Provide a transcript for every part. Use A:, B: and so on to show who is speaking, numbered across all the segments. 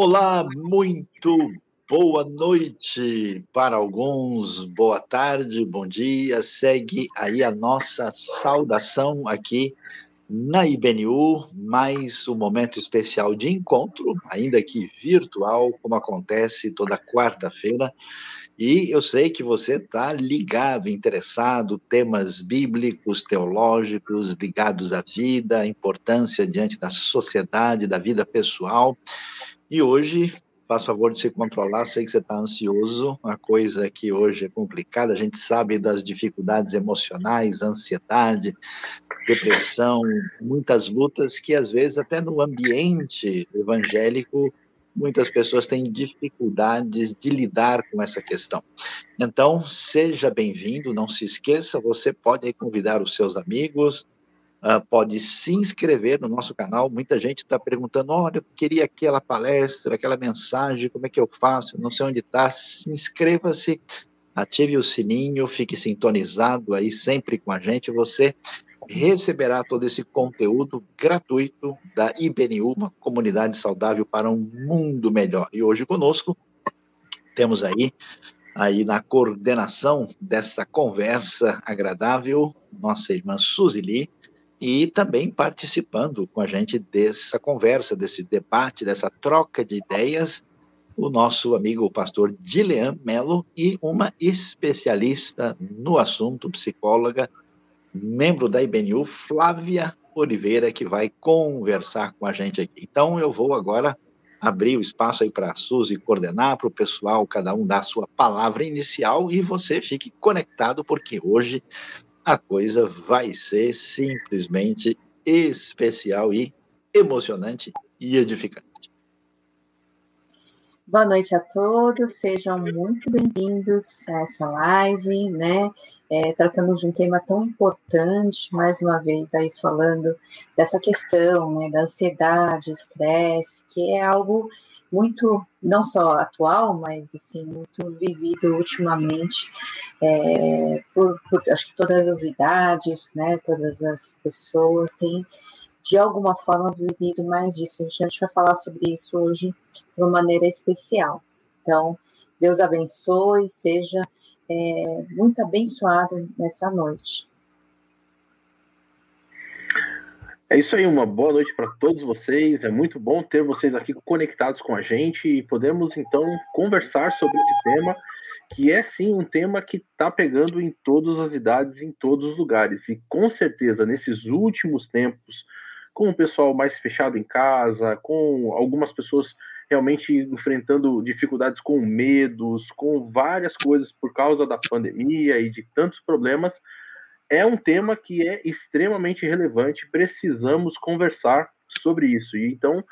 A: Olá, muito boa noite para alguns, boa tarde, bom dia. Segue aí a nossa saudação aqui na IBNU, mais um momento especial de encontro, ainda que virtual, como acontece toda quarta-feira. E eu sei que você está ligado, interessado, temas bíblicos, teológicos, ligados à vida, importância diante da sociedade, da vida pessoal. E hoje, faça favor de se controlar, sei que você está ansioso, uma coisa que hoje é complicada, a gente sabe das dificuldades emocionais, ansiedade, depressão, muitas lutas que às vezes até no ambiente evangélico muitas pessoas têm dificuldades de lidar com essa questão. Então, seja bem-vindo, não se esqueça, você pode convidar os seus amigos, uh, pode se inscrever no nosso canal. Muita gente está perguntando: olha, eu queria aquela palestra, aquela mensagem, como é que eu faço? não sei onde está. Se inscreva-se, ative o sininho, fique sintonizado aí sempre com a gente. Você receberá todo esse conteúdo gratuito da IBNU, uma comunidade saudável para um mundo melhor. E hoje conosco temos aí aí na coordenação dessa conversa agradável, nossa irmã Suzy Lee, e também participando com a gente dessa conversa, desse debate, dessa troca de ideias, o nosso amigo o pastor Dilean Melo e uma especialista no assunto, psicóloga, membro da IBNU, Flávia Oliveira, que vai conversar com a gente aqui. Então eu vou agora abrir o espaço aí para a Suzy coordenar, para o pessoal, cada um dar a sua palavra inicial e você fique conectado, porque hoje a coisa vai ser simplesmente especial e emocionante e edificante.
B: Boa noite a todos, sejam muito bem-vindos a essa live, né? É, tratando de um tema tão importante, mais uma vez aí falando dessa questão, né, da ansiedade, estresse, que é algo muito, não só atual, mas assim, muito vivido ultimamente é, por, por, acho que todas as idades, né, todas as pessoas têm de alguma forma vivido mais disso. A gente vai falar sobre isso hoje de uma maneira especial. Então, Deus abençoe, seja é, muito abençoado nessa noite.
C: É isso aí, uma boa noite para todos vocês. É muito bom ter vocês aqui conectados com a gente e podemos então conversar sobre esse tema, que é sim um tema que está pegando em todas as idades, em todos os lugares. E com certeza, nesses últimos tempos, com o pessoal mais fechado em casa, com algumas pessoas realmente enfrentando dificuldades com medos, com várias coisas por causa da pandemia e de tantos problemas, é um tema que é extremamente relevante, precisamos conversar sobre isso. E então,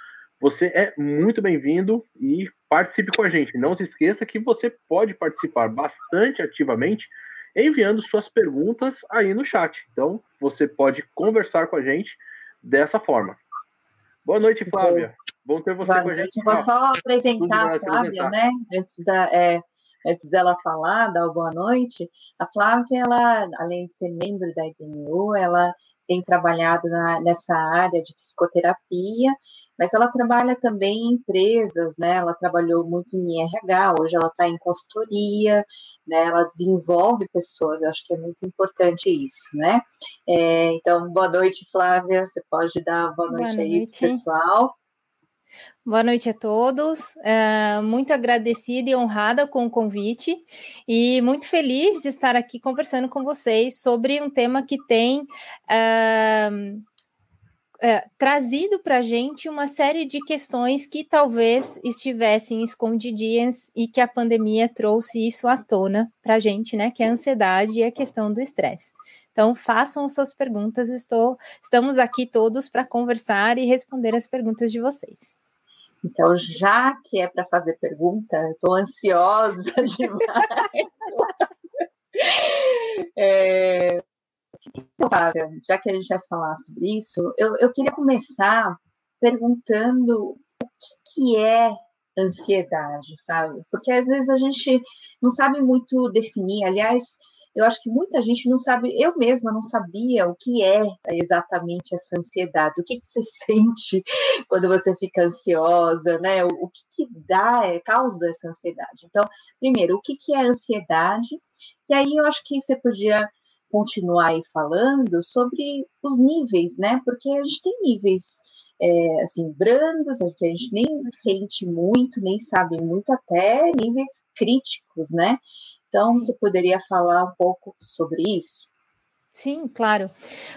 C: você é muito bem-vindo e participe com a gente. Não se esqueça que você pode participar bastante ativamente enviando suas perguntas aí no chat. Então, você pode conversar com a gente dessa forma. Boa noite, Flávia. Bom ter você Boa com a gente.
B: Vou só apresentar a Flávia, né? Antes da. É antes dela falar, dar boa noite, a Flávia, ela, além de ser membro da IBNU, ela tem trabalhado na, nessa área de psicoterapia, mas ela trabalha também em empresas, né? Ela trabalhou muito em RH, hoje ela está em consultoria, né? Ela desenvolve pessoas, eu acho que é muito importante isso, né? É, então, boa noite, Flávia. Você pode dar boa noite, boa noite. aí, pessoal.
D: Boa noite a todos. É, muito agradecida e honrada com o convite e muito feliz de estar aqui conversando com vocês sobre um tema que tem é, é, trazido para a gente uma série de questões que talvez estivessem escondidinhas e que a pandemia trouxe isso à tona para a gente, né? Que é a ansiedade e a questão do estresse. Então, façam suas perguntas, estou, estamos aqui todos para conversar e responder as perguntas de vocês.
B: Então, já que é para fazer pergunta, estou ansiosa demais. é... Então, Fábio, já que a gente vai falar sobre isso, eu, eu queria começar perguntando o que, que é ansiedade, Fábio? Porque às vezes a gente não sabe muito definir. Aliás, eu acho que muita gente não sabe, eu mesma não sabia o que é exatamente essa ansiedade, o que, que você sente quando você fica ansiosa, né? O, o que, que dá, é, causa essa ansiedade. Então, primeiro, o que, que é ansiedade? E aí eu acho que você podia continuar aí falando sobre os níveis, né? Porque a gente tem níveis é, assim, brandos, que a gente nem sente muito, nem sabe muito, até níveis críticos, né? Então, você poderia falar um pouco sobre isso?
D: Sim, claro.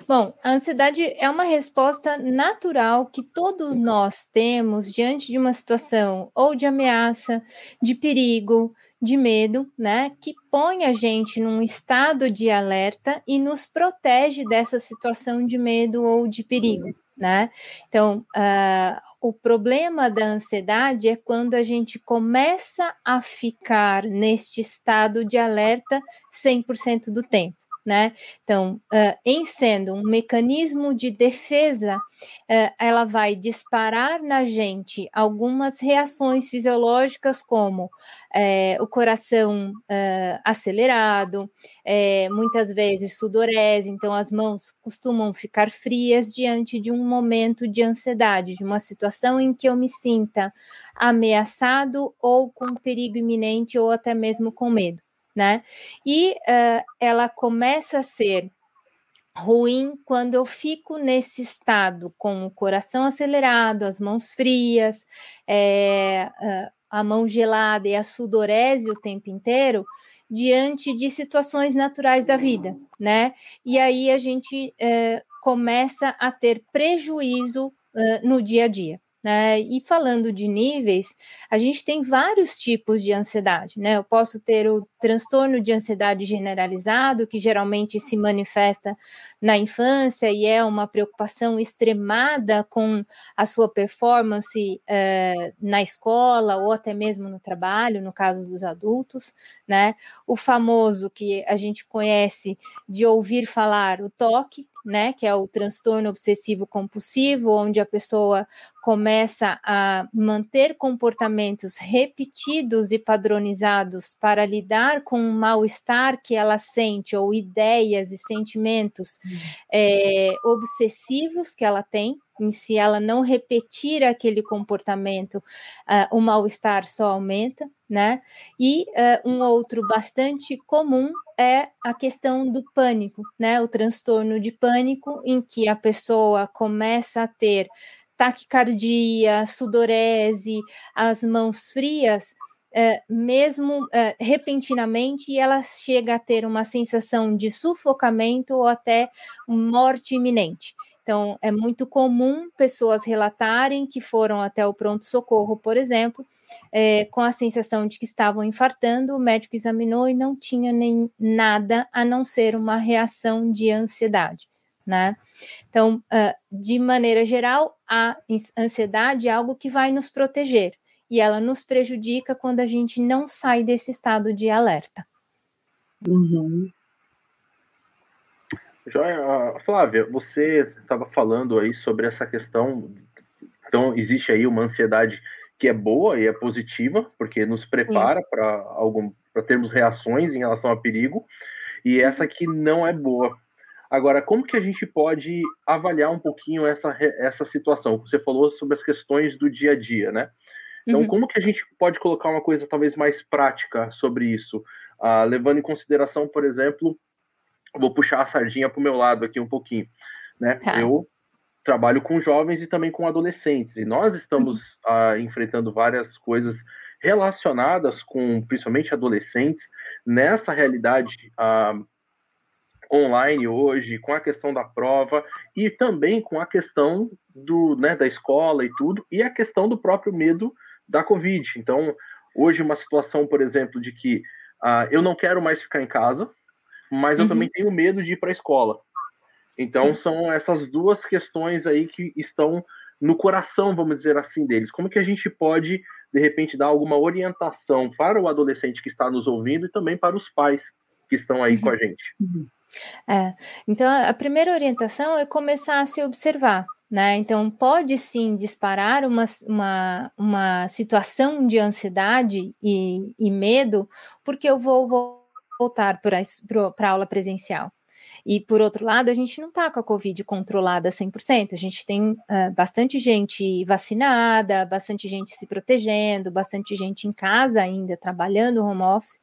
D: Bom, a ansiedade é uma resposta natural que todos nós temos diante de uma situação ou de ameaça, de perigo, de medo, né, que põe a gente num estado de alerta e nos protege dessa situação de medo ou de perigo né? Então, uh, o problema da ansiedade é quando a gente começa a ficar neste estado de alerta 100% do tempo né? Então, uh, em sendo um mecanismo de defesa, uh, ela vai disparar na gente algumas reações fisiológicas, como é, o coração uh, acelerado, muitas vezes sudorese, então as mãos costumam ficar frias diante de um momento de ansiedade, de uma situação em que eu me sinta ameaçado ou com perigo iminente ou até mesmo com medo né? E uh, ela começa a ser ruim quando eu fico nesse estado com o coração acelerado, as mãos frias, é, a mão gelada e a sudorese o tempo inteiro diante de situações naturais da vida, né? E aí a gente começa a ter prejuízo no dia a dia. Né? E falando de níveis, a gente tem vários tipos de ansiedade, né? Eu posso ter o transtorno de ansiedade generalizado, que geralmente se manifesta na infância e é uma preocupação extremada com a sua performance eh, na escola ou até mesmo no trabalho, no caso dos adultos, né? O famoso que a gente conhece de ouvir falar o toque, né, que é o transtorno obsessivo compulsivo, onde a pessoa começa a manter comportamentos repetidos e padronizados para lidar com o mal-estar que ela sente, ou ideias e sentimentos é, obsessivos que ela tem, se ela não repetir aquele comportamento, uh, o mal-estar só aumenta, né? E uh, um outro bastante comum é a questão do pânico, né? O transtorno de pânico, em que a pessoa começa a ter taquicardia, sudorese, as mãos frias, é, mesmo é, repentinamente, ela chega a ter uma sensação de sufocamento ou até morte iminente. Então, é muito comum pessoas relatarem que foram até o pronto-socorro, por exemplo, é, com a sensação de que estavam infartando, o médico examinou e não tinha nem nada a não ser uma reação de ansiedade. Né? Então, uh, de maneira geral, a ansiedade é algo que vai nos proteger e ela nos prejudica quando a gente não sai desse estado de alerta.
B: Uhum.
C: Joia, Flávia, você estava falando aí sobre essa questão. Então, existe aí uma ansiedade que é boa e é positiva, porque nos prepara para algum para termos reações em relação a perigo, e essa que não é boa. Agora, como que a gente pode avaliar um pouquinho essa, essa situação? Você falou sobre as questões do dia a dia, né? Então, uhum. como que a gente pode colocar uma coisa talvez mais prática sobre isso? Uh, levando em consideração, por exemplo, vou puxar a sardinha para o meu lado aqui um pouquinho. Né? Tá. Eu trabalho com jovens e também com adolescentes, e nós estamos uhum. uh, enfrentando várias coisas relacionadas com, principalmente, adolescentes, nessa realidade uh, online hoje, com a questão da prova e também com a questão do, né, da escola e tudo, e a questão do próprio medo da Covid. Então, hoje, uma situação, por exemplo, de que uh, eu não quero mais ficar em casa, mas eu uhum. também tenho medo de ir para a escola. Então, Sim. são essas duas questões aí que estão no coração, vamos dizer assim, deles. Como que a gente pode, de repente, dar alguma orientação para o adolescente que está nos ouvindo e também para os pais que estão aí uhum. com a gente?
D: Uhum. É, então, a primeira orientação é começar a se observar. Né? Então, pode sim disparar uma, uma, uma situação de ansiedade e, e medo, porque eu vou, vou voltar para a aula presencial. E, por outro lado, a gente não está com a Covid controlada 100%. A gente tem uh, bastante gente vacinada, bastante gente se protegendo, bastante gente em casa ainda, trabalhando home office,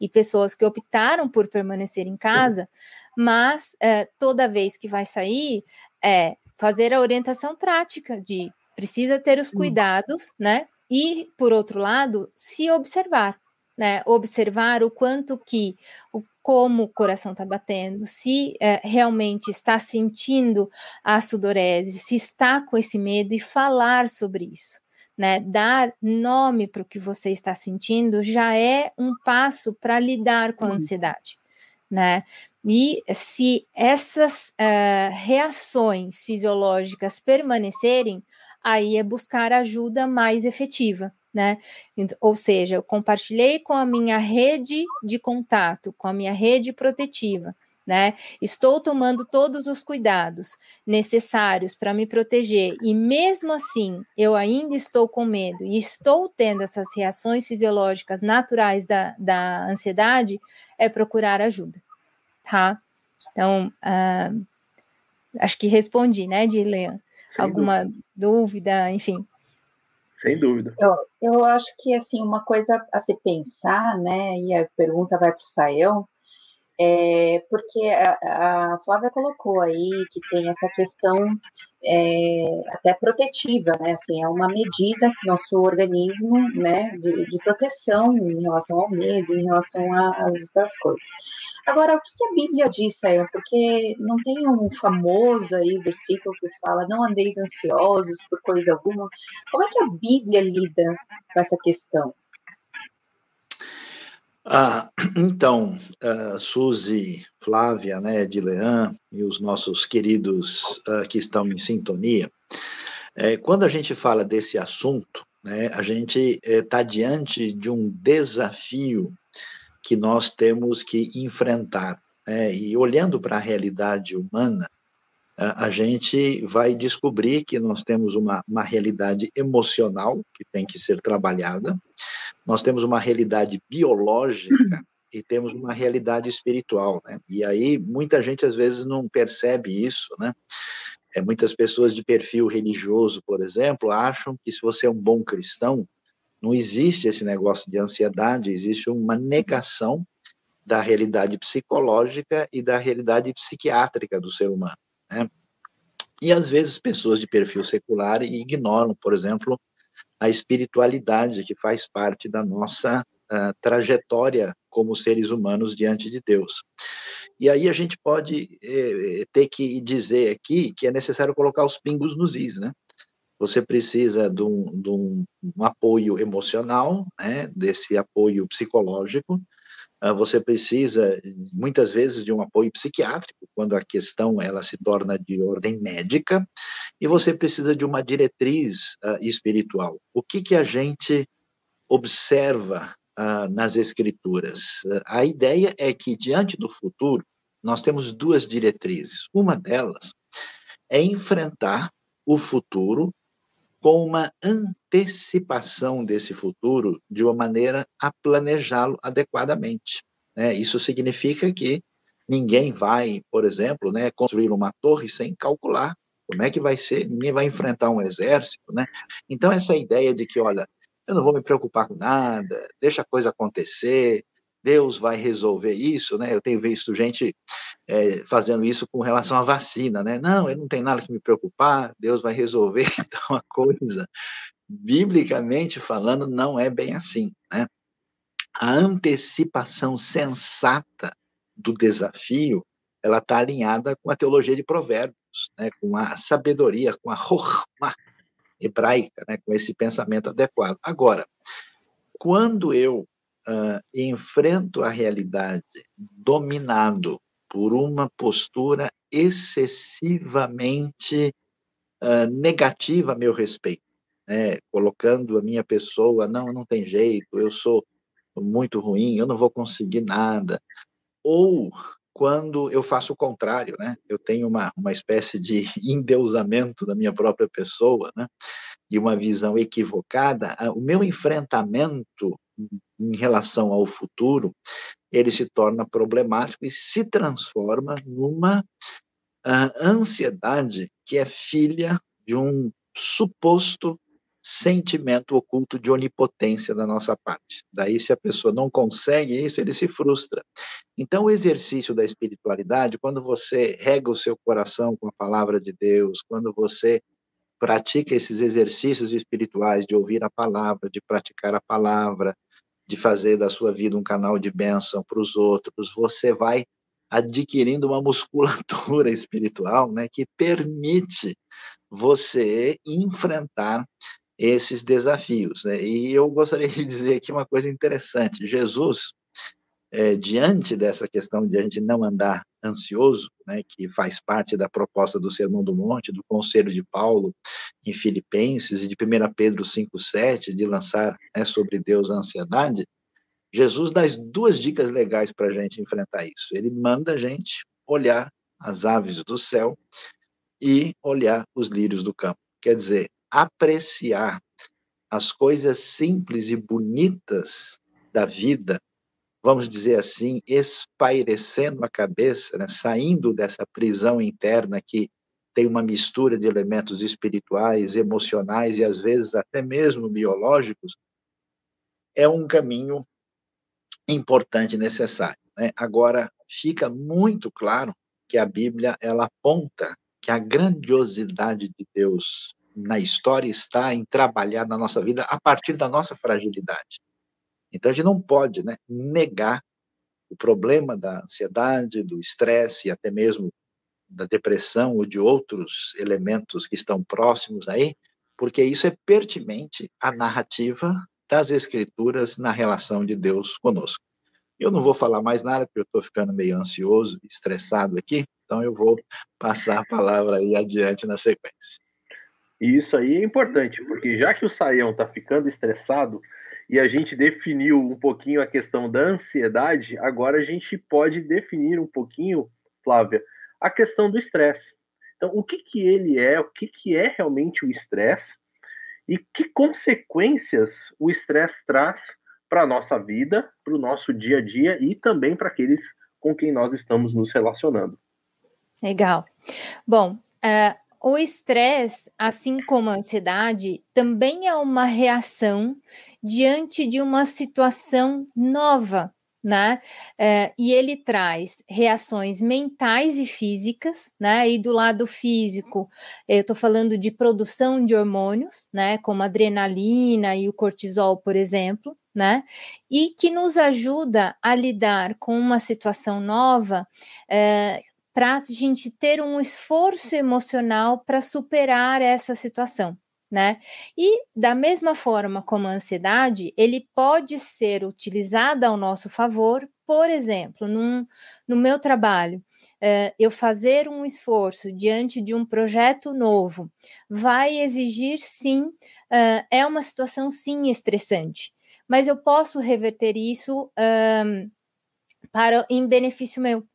D: e pessoas que optaram por permanecer em casa, mas uh, toda vez que vai sair, é fazer a orientação prática de precisa ter os cuidados, né? E, por outro lado, se observar né, observar o quanto que, o, como o coração está batendo, se é, realmente está sentindo a sudorese, se está com esse medo e falar sobre isso. Né, dar nome para o que você está sentindo já é um passo para lidar com a ansiedade, né? E se essas uh, reações fisiológicas permanecerem, aí é buscar ajuda mais efetiva, né? Ou seja, eu compartilhei com a minha rede de contato, com a minha rede protetiva, né? Estou tomando todos os cuidados necessários para me proteger e mesmo assim eu ainda estou com medo e estou tendo essas reações fisiológicas naturais da, da ansiedade, é procurar ajuda, tá? Então, uh, acho que respondi, né, Dilean? Alguma dúvida. dúvida, enfim.
C: Sem dúvida.
B: Eu, eu acho que assim uma coisa a se pensar, né? E a pergunta vai para o Saião, é, porque a, a, Flávia colocou aí que tem essa questão é, até protetiva, né? Assim, é uma medida que nosso organismo, né, de, de proteção em relação ao medo, em relação às outras coisas. Agora, o que a Bíblia diz, Sayão? Porque não tem um famoso aí versículo que fala: não andeis ansiosos por coisa alguma. Como é que a Bíblia lida com essa questão?
A: Ah, então, uh, Suzy, Flávia, né, Dilean e os nossos queridos uh, que estão em sintonia, é, quando a gente fala desse assunto, né, a gente está é, diante de um desafio que nós temos que enfrentar. Né, e olhando para a realidade humana, a gente vai descobrir que nós temos uma, uma realidade emocional que tem que ser trabalhada, nós temos uma realidade biológica e temos uma realidade espiritual, né? E aí muita gente às vezes não percebe isso, né? É, muitas pessoas de perfil religioso, por exemplo, acham que se você é um bom cristão, não existe esse negócio de ansiedade, existe uma negação da realidade psicológica e da realidade psiquiátrica do ser humano. Né? E às vezes pessoas de perfil secular ignoram, por exemplo, a espiritualidade que faz parte da nossa uh, trajetória como seres humanos diante de Deus. E aí a gente pode eh, ter que dizer aqui que é necessário colocar os pingos nos is, né? Você precisa de um, de um, um apoio emocional, né? Desse apoio psicológico, você precisa muitas vezes de um apoio psiquiátrico quando a questão ela se torna de ordem médica e você precisa de uma diretriz uh, espiritual. O que que a gente observa uh, nas escrituras? Uh, a ideia é que diante do futuro nós temos duas diretrizes. Uma delas é enfrentar o futuro com uma antecipação desse futuro de uma maneira a planejá-lo adequadamente. Né? Isso significa que ninguém vai, por exemplo, né, construir uma torre sem calcular como é que vai ser, ninguém vai enfrentar um exército, né? Então essa ideia de que, olha, eu não vou me preocupar com nada, deixa a coisa acontecer, Deus vai resolver isso, né? Eu tenho visto gente é, fazendo isso com relação à vacina, né? Não, eu não tenho nada que me preocupar, Deus vai resolver. Então, a coisa, biblicamente falando, não é bem assim, né? A antecipação sensata do desafio, ela está alinhada com a teologia de provérbios, né? Com a sabedoria, com a rohma hebraica, né? Com esse pensamento adequado. Agora, quando eu uh, enfrento a realidade dominado por uma postura excessivamente uh, negativa a meu respeito, né? colocando a minha pessoa, não, não tem jeito, eu sou muito ruim, eu não vou conseguir nada. Ou quando eu faço o contrário, né? Eu tenho uma, uma espécie de endeusamento da minha própria pessoa, né? E uma visão equivocada. O meu enfrentamento em relação ao futuro, ele se torna problemático e se transforma numa uh, ansiedade que é filha de um suposto sentimento oculto de onipotência da nossa parte. Daí, se a pessoa não consegue isso, ele se frustra. Então, o exercício da espiritualidade, quando você rega o seu coração com a palavra de Deus, quando você pratica esses exercícios espirituais de ouvir a palavra, de praticar a palavra, de fazer da sua vida um canal de bênção para os outros, você vai adquirindo uma musculatura espiritual, né, que permite você enfrentar esses desafios. Né? E eu gostaria de dizer aqui uma coisa interessante: Jesus, é, diante dessa questão de a gente não andar ansioso, né, que faz parte da proposta do Sermão do Monte, do Conselho de Paulo em Filipenses e de 1 Pedro 5,7, de lançar né, sobre Deus a ansiedade, Jesus dá duas dicas legais para a gente enfrentar isso. Ele manda a gente olhar as aves do céu e olhar os lírios do campo. Quer dizer, apreciar as coisas simples e bonitas da vida, vamos dizer assim, espairecendo a cabeça, né? saindo dessa prisão interna que tem uma mistura de elementos espirituais, emocionais e às vezes até mesmo biológicos, é um caminho importante e necessário. Né? Agora, fica muito claro que a Bíblia ela aponta que a grandiosidade de Deus na história está em trabalhar na nossa vida a partir da nossa fragilidade. Então a gente não pode né, negar o problema da ansiedade, do estresse e até mesmo da depressão ou de outros elementos que estão próximos aí, porque isso é pertinente à narrativa das escrituras na relação de Deus conosco. Eu não vou falar mais nada, porque eu estou ficando meio ansioso, estressado aqui, então eu vou passar a palavra aí adiante na sequência.
C: E isso aí é importante, porque já que o Saião está ficando estressado e a gente definiu um pouquinho a questão da ansiedade, agora a gente pode definir um pouquinho, Flávia, a questão do estresse. Então, o que, que ele é, o que, que é realmente o estresse e que consequências o estresse traz para a nossa vida, para o nosso dia a dia e também para aqueles com quem nós estamos nos relacionando.
D: Legal. Bom, uh, o estresse, assim como a ansiedade, também é uma reação diante de uma situação nova, né? É, e ele traz reações mentais e físicas, né? E do lado físico, eu estou falando de produção de hormônios, né? Como adrenalina e o cortisol, por exemplo, né? E que nos ajuda a lidar com uma situação nova é, para a gente ter um esforço emocional para superar essa situação. Né? E da mesma forma como a ansiedade, ele pode ser utilizado ao nosso favor, por exemplo, num, no meu trabalho, uh, eu fazer um esforço diante de um projeto novo vai exigir sim, uh, é uma situação sim estressante, mas eu posso reverter isso um, para em benefício meu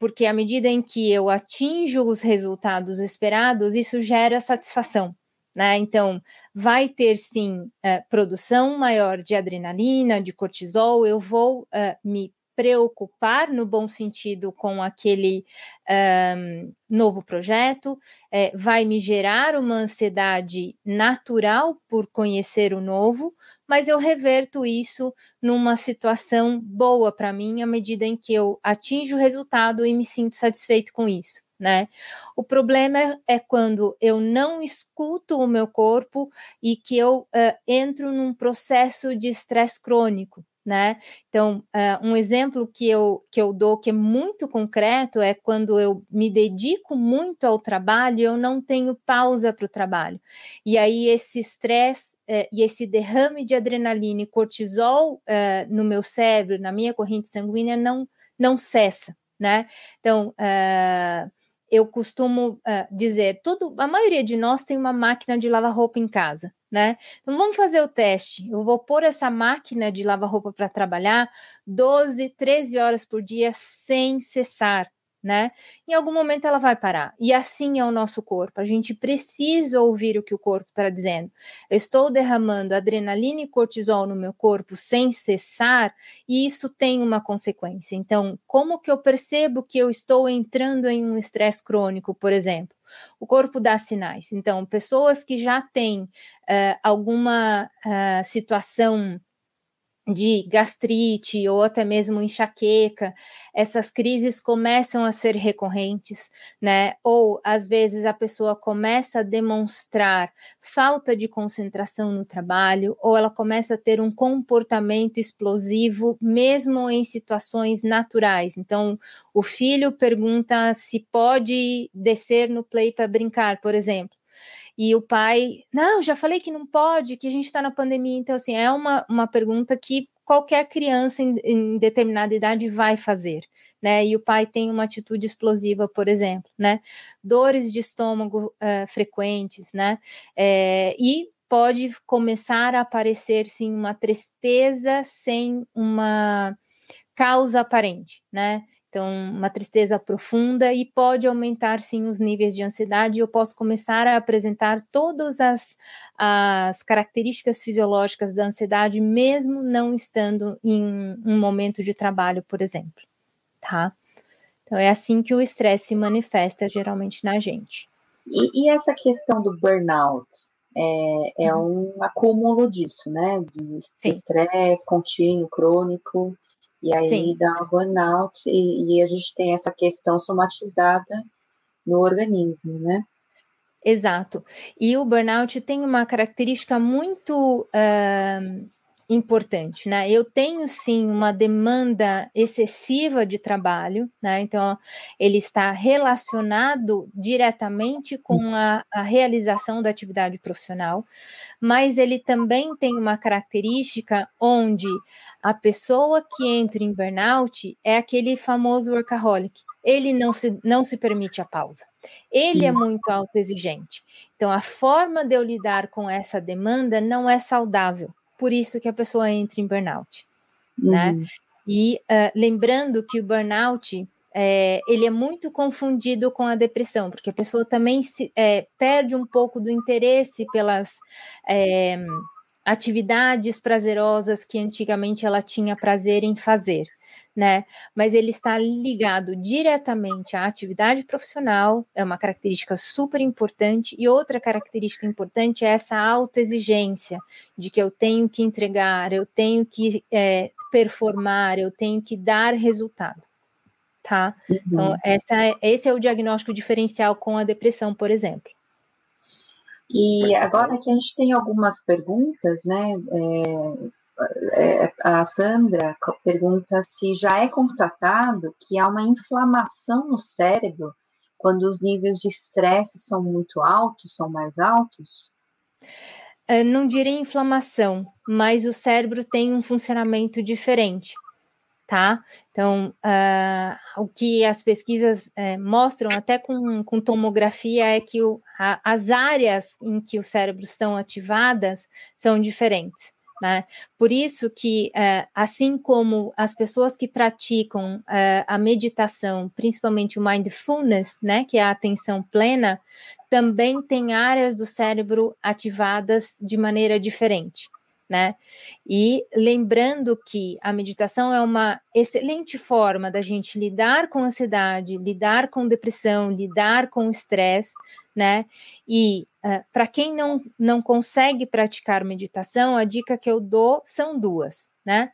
D: porque à medida em que eu atinjo os resultados esperados, isso gera satisfação. Né? Então, vai ter sim uh, produção maior de adrenalina, de cortisol, eu vou uh, me preocupar no bom sentido com aquele um, novo projeto, é, vai me gerar uma ansiedade natural por conhecer o novo, mas eu reverto isso numa situação boa para mim à medida em que eu atinjo o resultado e me sinto satisfeito com isso. Né? O problema é quando eu não escuto o meu corpo e que eu uh, entro num processo de estresse crônico né? Então, uh, um exemplo que eu, que eu dou que é muito concreto é quando eu me dedico muito ao trabalho, eu não tenho pausa para o trabalho. E aí esse estresse uh, e esse derrame de adrenalina e cortisol uh, no meu cérebro, na minha corrente sanguínea, não, não cessa, né? Então, eu costumo dizer, tudo, a maioria de nós tem uma máquina de lavar roupa em casa né? Então vamos fazer o teste. Eu vou pôr essa máquina de lavar roupa para trabalhar 12, 13 horas por dia sem cessar. Né? Em algum momento ela vai parar. E assim é o nosso corpo. A gente precisa ouvir o que o corpo está dizendo. Eu estou derramando adrenalina e cortisol no meu corpo sem cessar, e isso tem uma consequência. Então, como que eu percebo que eu estou entrando em um estresse crônico, por exemplo? O corpo dá sinais. Então, pessoas que já têm uh, alguma uh, situação de gastrite ou até mesmo enxaqueca, essas crises começam a ser recorrentes, né? Ou às vezes a pessoa começa a demonstrar falta de concentração no trabalho, ou ela começa a ter um comportamento explosivo, mesmo em situações naturais. Então, o filho pergunta se pode descer no play para brincar, por exemplo e o pai, não, já falei que não pode, que a gente está na pandemia. Então, assim, é uma, uma pergunta que qualquer criança em, em, determinada idade vai fazer, né? E o pai tem uma atitude explosiva, por exemplo, né? Dores de estômago uh, frequentes, né? É, e pode começar a aparecer, sim, uma tristeza sem uma causa aparente, né? Então, uma tristeza profunda e pode aumentar sim os níveis de ansiedade. Eu posso começar a apresentar todas as, as características fisiológicas da ansiedade, mesmo não estando em um momento de trabalho, por exemplo. Tá? Então, é assim que o estresse se manifesta geralmente na gente.
B: E, e essa questão do burnout? É, é uhum. um acúmulo disso, né? De estresse contínuo, crônico. E aí Sim. dá um burnout e, e, a gente tem essa questão somatizada no organismo, né?
D: Exato. E o burnout tem uma característica muito uh, importante, né? Eu tenho sim uma demanda excessiva de trabalho, né? Então ele está relacionado diretamente com a, a, realização da atividade profissional, mas ele também tem uma característica onde a pessoa que entra em burnout é aquele famoso workaholic. Ele não se, não se permite a pausa. Ele é muito autoexigente. Então, a forma de eu lidar com essa demanda não é saudável por isso que a pessoa entra em burnout, né? uhum. né? E uh, lembrando que o burnout é, ele é muito confundido com a depressão, porque a pessoa também se, é, perde um pouco do interesse pelas é, atividades prazerosas que antigamente ela tinha prazer em fazer né? Mas ele está ligado diretamente à atividade profissional, é uma característica super importante, e outra característica importante é essa autoexigência de que eu tenho que entregar, eu tenho que é, performar, eu tenho que dar resultado. Tá? Uhum. Então, essa, é, esse é o diagnóstico diferencial com a depressão, por exemplo.
B: E agora que a gente tem algumas perguntas, né? É, é, a Sandra pergunta se já é constatado que há uma inflamação no cérebro quando os níveis de estresse são muito altos, são mais altos?
D: É, não diria inflamação, mas o cérebro tem um funcionamento diferente, tá? Então, uh, o que as pesquisas uh, mostram, até com, com tomografia, é que o, a, as áreas em que o cérebro estão ativadas são diferentes. Né? Por isso que, é, assim como as pessoas que praticam é, a meditação, principalmente o mindfulness, né, que é a atenção plena, também tem áreas do cérebro ativadas de maneira diferente né? E lembrando que a meditação é uma excelente forma da gente lidar com ansiedade, lidar com depressão, lidar com estresse, né? E uh, para quem não, não consegue praticar meditação, a dica que eu dou são duas, né?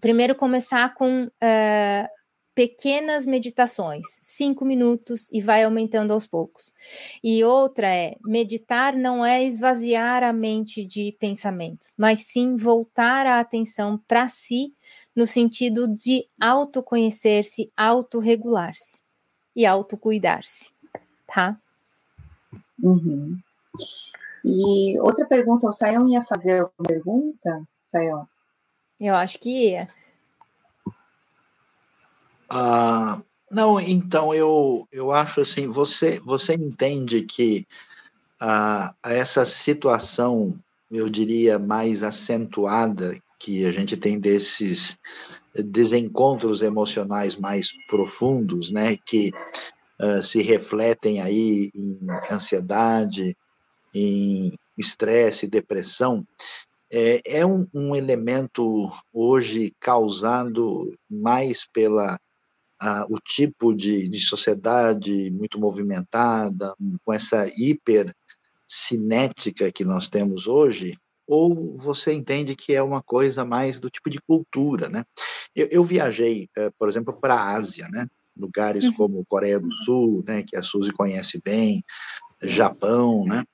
D: Primeiro, começar com uh, pequenas meditações, cinco minutos e vai aumentando aos poucos. E outra é: meditar não é esvaziar a mente de pensamentos, mas sim voltar a atenção para si, no sentido de autoconhecer-se, autorregular-se e autocuidar-se, tá?
B: Uhum. E outra pergunta, o Sayão ia fazer alguma pergunta, Sayão?
D: Eu acho que ia.
A: Ah, não, então eu, eu acho assim, você, você entende que ah, essa situação, eu diria, mais acentuada que a gente tem desses desencontros emocionais mais profundos, né, que uh, se refletem aí em ansiedade, em estresse, depressão, é, é um, um, elemento hoje causado mais pela o tipo de, de sociedade muito movimentada, com essa hiper cinética que nós temos hoje, ou você entende que é uma coisa mais do tipo de cultura, né? Eu, eu viajei, uh, por exemplo, para a Ásia, né? Lugares uhum. como Coreia do Sul, né? Que a Suzy conhece bem, Japão, né?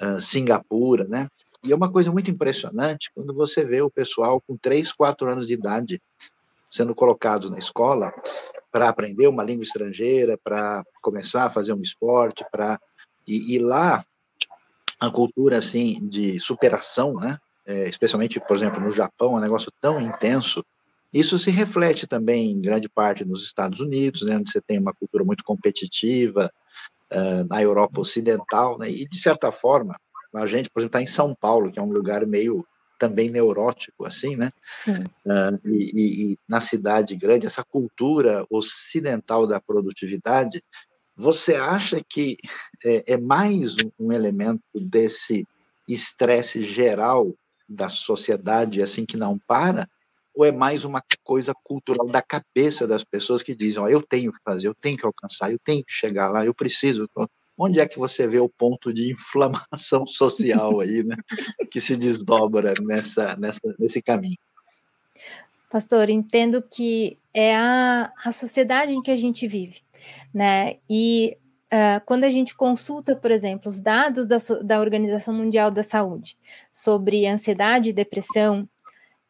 A: Uh, Singapura, né? E é uma coisa muito impressionante quando você vê o pessoal com 3, 4 anos de idade sendo colocados na escola para aprender uma língua estrangeira, para começar a fazer um esporte, para e, e lá a cultura assim de superação, né? É, especialmente, por exemplo, no Japão, é um negócio tão intenso. Isso se reflete também em grande parte nos Estados Unidos, né, onde você tem uma cultura muito competitiva, uh, na Europa Ocidental, né, e de certa forma, a gente, por exemplo, está em São Paulo, que é um lugar meio também neurótico, assim, né?
D: Sim. Uh,
A: e, e, e, na cidade grande, essa cultura ocidental da produtividade você acha que é, é mais um, elemento desse estresse geral da sociedade, assim que não para? Ou é mais uma coisa cultural da cabeça das pessoas que dizem: oh, eu tenho que fazer, eu tenho que alcançar, eu tenho que chegar lá, eu preciso. Onde é que você vê o ponto de inflamação social aí, né? que se desdobra nessa, nessa, nesse caminho?
D: Pastor, entendo que é a, a sociedade em que a gente vive né? E uh, quando a gente consulta, por exemplo, os dados da, da Organização Mundial da Saúde sobre ansiedade e depressão,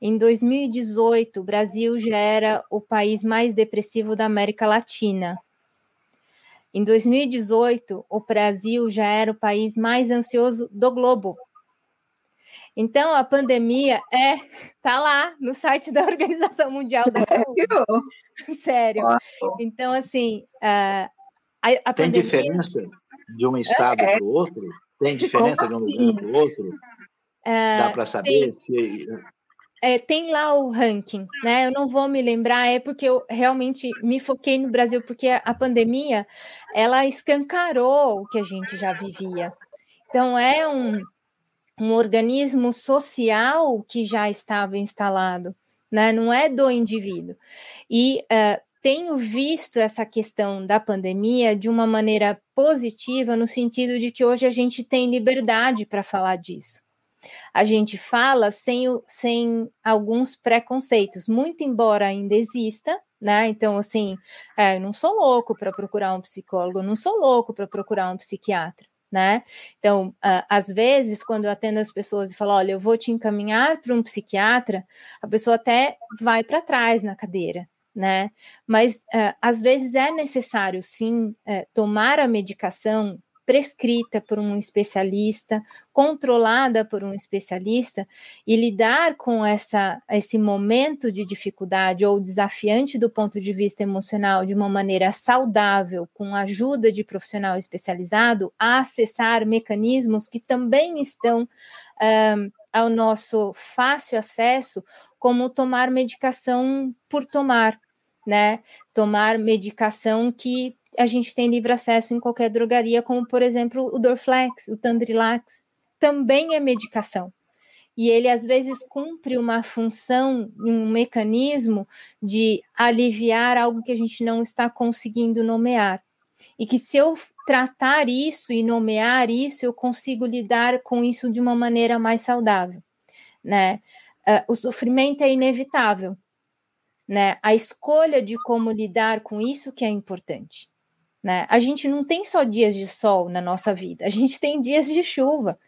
D: em 2018, o Brasil já era o país mais depressivo da América Latina. Em 2018, o Brasil já era o país mais ansioso do globo. Então, a pandemia é tá lá no site da Organização Mundial da Saúde. Sério. Então, assim, uh, a, a
A: Tem pandemia... diferença de um estado é, para o outro? Tem diferença de um lugar assim? para o outro? Uh, Dá para saber tem, se...
D: É, tem lá o ranking, né? Eu não vou me lembrar, é porque eu realmente me foquei no Brasil, porque a pandemia, ela escancarou o que a gente já vivia. Então, é um um organismo social que já estava instalado, né? não é do indivíduo. E uh, tenho visto essa questão da pandemia de uma maneira positiva, no sentido de que hoje a gente tem liberdade para falar disso. A gente fala sem, sem alguns preconceitos, muito embora ainda exista, né? Então, assim, é, eu não sou louco para procurar um psicólogo, não sou louco para procurar um psiquiatra né? Então, uh, às vezes, quando eu atendo as pessoas e falo, olha, eu vou te encaminhar para um psiquiatra, a pessoa até vai para trás na cadeira, né? Mas uh, às vezes é necessário sim uh, tomar a medicação prescrita por um especialista, controlada por um especialista, e lidar com essa, esse momento de dificuldade ou desafiante do ponto de vista emocional de uma maneira saudável, com a ajuda de profissional especializado, a acessar mecanismos que também estão um, ao nosso fácil acesso, como tomar medicação por tomar, né? Tomar medicação que a gente tem livre acesso em qualquer drogaria, como por exemplo o Dorflex, o Tandrilax, também é medicação. E ele às vezes cumpre uma função, um mecanismo de aliviar algo que a gente não está conseguindo nomear. E que se eu tratar isso e nomear isso, eu consigo lidar com isso de uma maneira mais saudável, né? Uh, o sofrimento é inevitável, né? A escolha de como lidar com isso que é importante. Né? A gente não tem só dias de sol na nossa vida, a gente tem dias de chuva.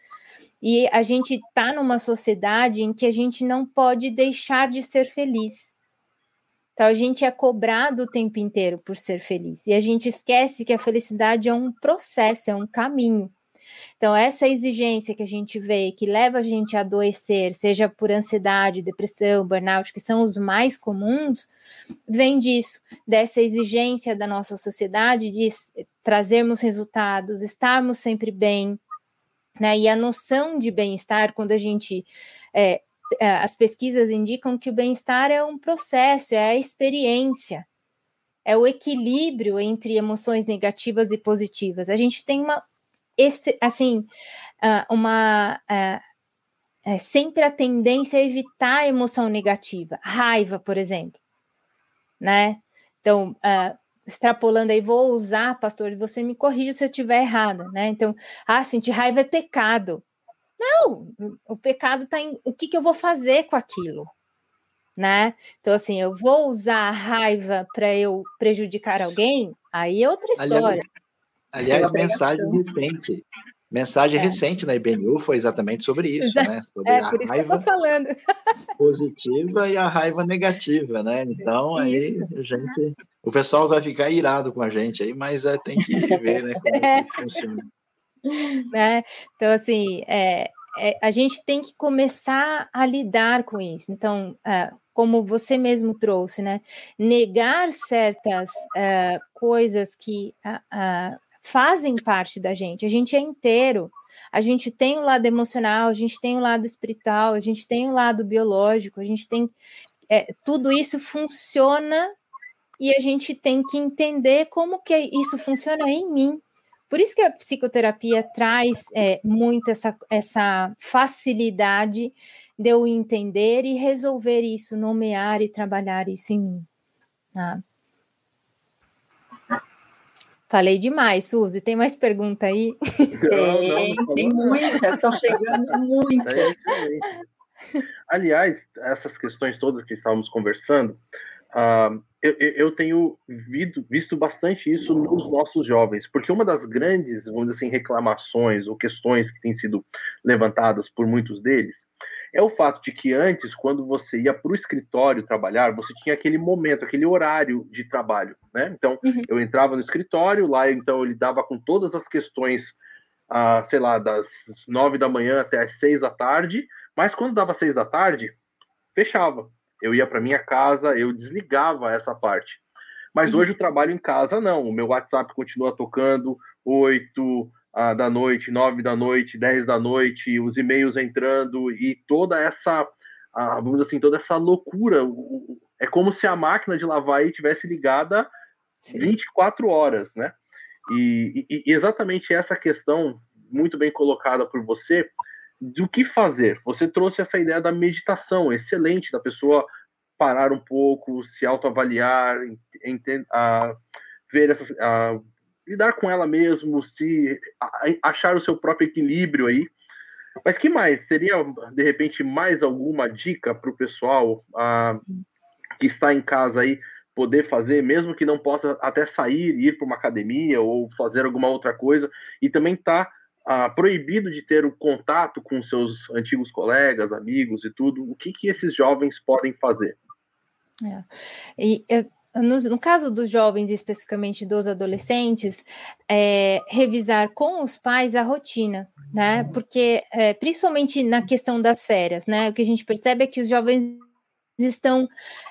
D: E a gente está numa sociedade em que a gente não pode deixar de ser feliz. Então a gente é cobrado o tempo inteiro por ser feliz. E a gente esquece que a felicidade é um processo, é um caminho. Então, essa exigência que a gente vê, que leva a gente a adoecer, seja por ansiedade, depressão, burnout, que são os mais comuns, vem disso, dessa exigência da nossa sociedade de trazermos resultados, estarmos sempre bem, né? E a noção de bem-estar, quando a gente é, é, as pesquisas indicam que o bem-estar é um processo, é a experiência, é o equilíbrio entre emoções negativas e positivas. A gente tem uma, esse, assim, ah, uma é, é, sempre a tendência a evitar a emoção negativa, raiva, por exemplo, né? Então, uh, extrapolando aí, vou usar, pastor, você me corrija se eu estiver errada, né? Então, ah, sentir raiva é pecado. Não, o pecado está em o que, que eu vou fazer com aquilo, né? Então, assim, eu vou usar a raiva para eu prejudicar alguém, aí é outra história.
A: Aliás, aliás mensagem recente. Mensagem é. recente na IBNU foi exatamente sobre isso, né? Sobre
D: é, a raiva
A: positiva e a raiva negativa, né? Então, aí a gente. O pessoal vai ficar irado com a gente aí, mas é, tem que ver né, como é. que funciona.
D: Né? Então, assim, é, é, a gente tem que começar a lidar com isso. Então, é, como você mesmo trouxe, né? Negar certas é, coisas que fazem parte da gente. A gente é inteiro. A gente tem o lado emocional, a gente tem o lado espiritual, a gente tem o lado biológico, a gente tem. É, tudo isso funciona e a gente tem que entender como que isso funciona em mim. Por isso que a psicoterapia traz é, muito essa, essa facilidade de eu entender e resolver isso, nomear e trabalhar isso em mim. Tá? Falei demais, Suzy. Tem mais pergunta aí?
B: Tem, não, não tem muitas, estão chegando muitas.
C: É Aliás, essas questões todas que estávamos conversando, uh, eu, eu, tenho visto, visto bastante isso nos nossos jovens, porque uma das grandes, vamos dizer assim, reclamações ou questões que têm sido levantadas por muitos deles é o fato de que antes, quando você ia para o escritório trabalhar, você tinha aquele momento, aquele horário de trabalho, né? Então, uhum. eu entrava no escritório, lá então eu lidava com todas as questões, ah, sei lá, das nove da manhã até as seis da tarde, mas quando dava seis da tarde, fechava. Eu ia para minha casa, eu desligava essa parte. Mas uhum. hoje o trabalho em casa não. O meu WhatsApp continua tocando oito, ah, da noite, nove da noite, dez da noite, os e-mails entrando e toda essa, ah, vamos dizer assim, toda essa loucura. É como se a máquina de lavar aí tivesse ligada Sim. 24 horas, né? E, e, e exatamente essa questão, muito bem colocada por você, do que fazer. Você trouxe essa ideia da meditação, excelente, da pessoa parar um pouco, se autoavaliar, entender, a, ver essas, a, lidar com ela mesmo, se achar o seu próprio equilíbrio aí. Mas que mais? Seria, de repente, mais alguma dica para o pessoal ah, que está em casa aí poder fazer, mesmo que não possa até sair, ir para uma academia ou fazer alguma outra coisa, e também está ah, proibido de ter o contato com seus antigos colegas, amigos e tudo, o que, que esses jovens podem fazer?
D: É. E eu no, no, caso dos jovens, especificamente dos adolescentes, é, revisar com os pais a rotina, né? Porque, é, principalmente na questão das férias, né? O que a gente percebe é que os jovens estão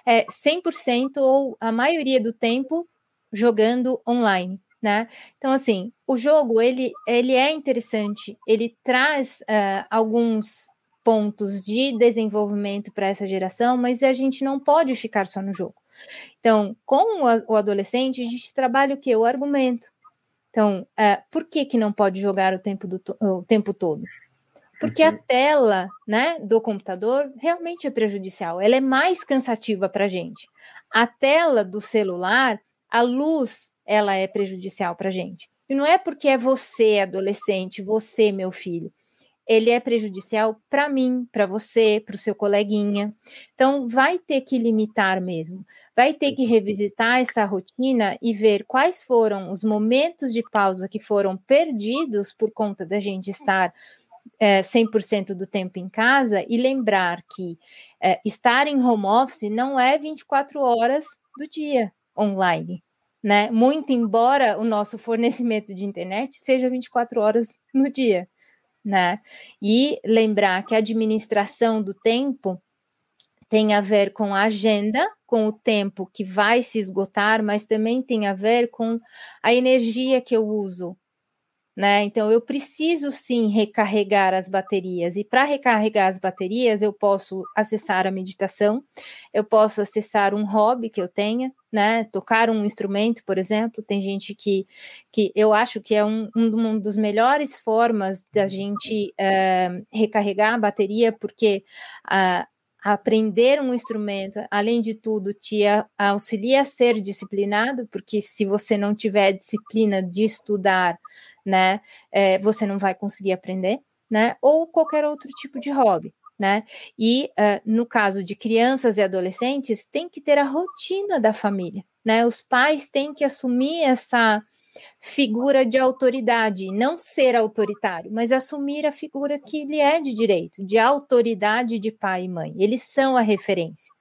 D: é, 100% ou a maioria do tempo jogando online, né? Então, assim, o jogo, ele, ele é interessante, ele traz uh, alguns pontos de desenvolvimento para essa geração, mas a gente não pode ficar só no jogo. Então, com o adolescente, a gente trabalha o que? O argumento. Então, uh, por que, que não pode jogar o tempo, do o tempo todo? Porque a uhum. tela né, do computador realmente é prejudicial, ela é mais cansativa para a gente. A tela do celular, a luz, ela é prejudicial para a gente. E não é porque é você, adolescente, você, meu filho ele é prejudicial para mim, para você, para o seu coleguinha. Então, vai ter que limitar mesmo, vai ter que revisitar essa rotina e ver quais foram os momentos de pausa que foram perdidos por conta da gente estar é, 100% do tempo em casa e lembrar que é, estar em home office não é 24 horas do dia online. Né? Muito embora o nosso fornecimento de internet seja 24 horas no dia né? E lembrar que a administração do tempo tem a ver com a agenda, com o tempo que vai se esgotar, mas também tem a ver com a energia que eu uso né? Então eu preciso sim recarregar as baterias e para recarregar as baterias eu posso acessar a meditação, eu posso acessar um hobby que eu tenha, né? Tocar um instrumento, por exemplo, tem gente que, que eu acho que é um, um, um dos melhores formas da gente uh, recarregar a bateria, porque uh, aprender um instrumento, além de tudo, te auxilia a ser disciplinado, porque se você não tiver disciplina de estudar, né, é, você não vai conseguir aprender, né, ou qualquer outro tipo de hobby. Né? E uh, no caso de crianças e adolescentes, tem que ter a rotina da família, né? Os pais têm que assumir essa figura de autoridade, não ser autoritário, mas assumir a figura que lhe é de direito, de autoridade de pai e mãe. Eles são a referência,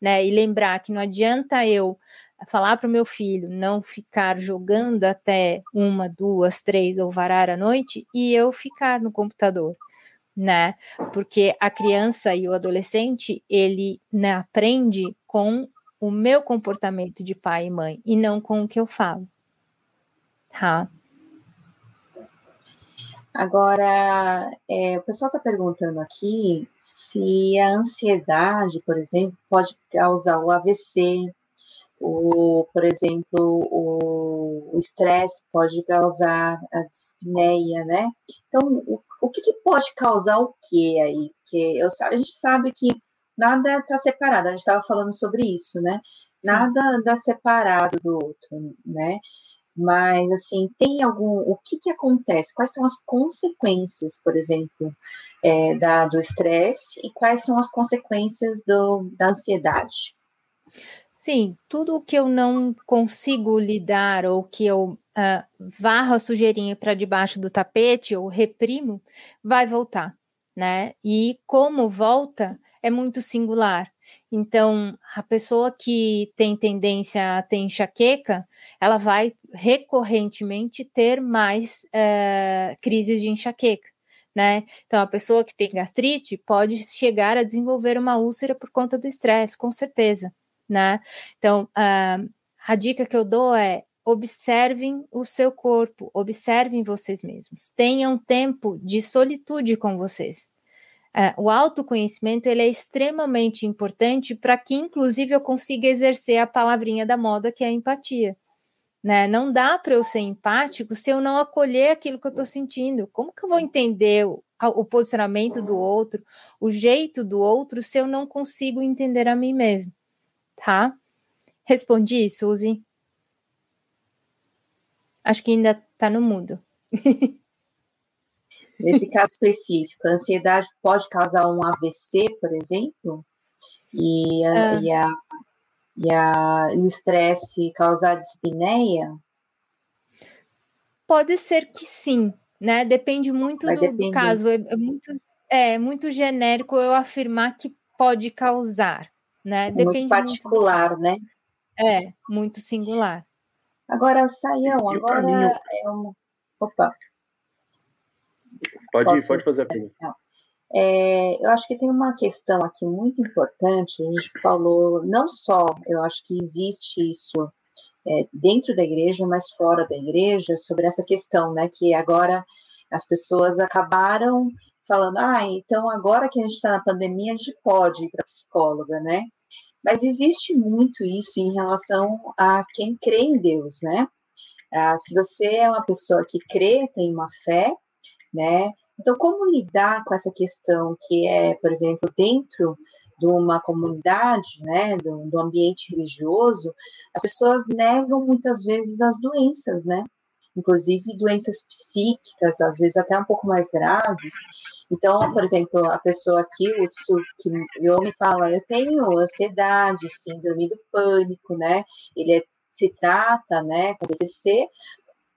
D: né? E lembrar que não adianta eu falar para o meu filho não ficar jogando até uma, duas, três ou varar à noite e eu ficar no computador, né? Porque a criança e o adolescente ele né, aprende com o meu comportamento de pai e mãe e não com o que eu falo. Tá.
B: Agora, é, o pessoal está perguntando aqui se a ansiedade, por exemplo, pode causar o AVC, o, por exemplo, o estresse pode causar a dispneia, né? Então, o, o que, que, pode causar o que aí? Porque eu, a gente sabe que nada está separado, a gente estava falando sobre isso, né? Nada está separado do outro, né? Mas, assim, tem algum. O que, que acontece? Quais são as consequências, por exemplo, é, da, do estresse e quais são as consequências do, da ansiedade?
D: Sim, tudo que eu não consigo lidar ou que eu uh, varro a sujeirinha para debaixo do tapete ou reprimo, vai voltar, né? E como volta é muito singular. Então, a pessoa que tem tendência a ter enxaqueca, ela vai recorrentemente ter mais uh, crises de enxaqueca. Né? Então, a pessoa que tem gastrite pode chegar a desenvolver uma úlcera por conta do estresse, com certeza, né? Então, uh, a dica que eu dou é observem o seu corpo, observem vocês mesmos, tenham tempo de solitude com vocês. Uh, o autoconhecimento ele é extremamente importante para que, inclusive, eu consiga exercer a palavrinha da moda que é a empatia. Né? Não dá para eu ser empático se eu não acolher aquilo que eu estou sentindo. Como que eu vou entender o, o, posicionamento do outro, o jeito do outro, se eu não consigo entender a mim mesmo? Tá? Respondi, Suzy? Acho que ainda está no mudo.
B: Nesse caso específico, a ansiedade pode causar um AVC, por exemplo, e, a, ah. e, a, e, a, e o estresse causar dispneia?
D: Pode ser que sim, né? Depende muito do, do, caso. É, é, muito, é muito genérico eu afirmar que pode causar, né?
B: Depende muito particular, muito né?
D: É, muito singular.
B: Agora, Saião, agora é uma. Opa,
C: Pode, Posso... pode fazer a pergunta.
B: É, eu acho que tem uma questão aqui muito importante. A gente falou, não só, eu acho que existe isso é, dentro da igreja, mas fora da igreja, sobre essa questão, né? Que agora as pessoas acabaram falando, ah, então agora que a gente está na pandemia, a gente pode ir para psicóloga, né? Mas existe muito isso em relação a quem crê em Deus, né? Ah, se você é uma pessoa que crê, tem uma fé, né? Então, como lidar com essa questão que é, por exemplo, dentro de uma comunidade, né, do, do ambiente religioso, as pessoas negam muitas vezes as doenças, né? Inclusive doenças psíquicas, às vezes até um pouco mais graves. Então, por exemplo, a pessoa aqui, o Tsukiyomi fala, eu tenho ansiedade, síndrome do pânico, né? Ele é, se trata, né, com TCC,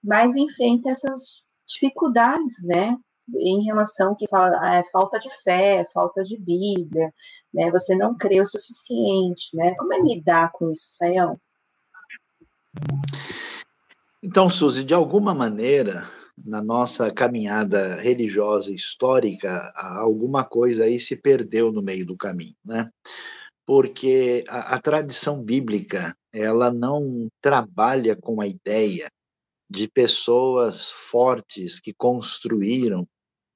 B: mas enfrenta essas dificuldades, né? Em relação que fala ah, é falta de fé, falta de Bíblia, né? Você não crê o suficiente, né? Como é lidar com isso, Sayão?
A: Então, Suzy, de alguma maneira, na nossa caminhada religiosa histórica, alguma coisa aí se perdeu no meio do caminho, né? Porque a, a tradição bíblica, ela não trabalha com a ideia de pessoas fortes que construíram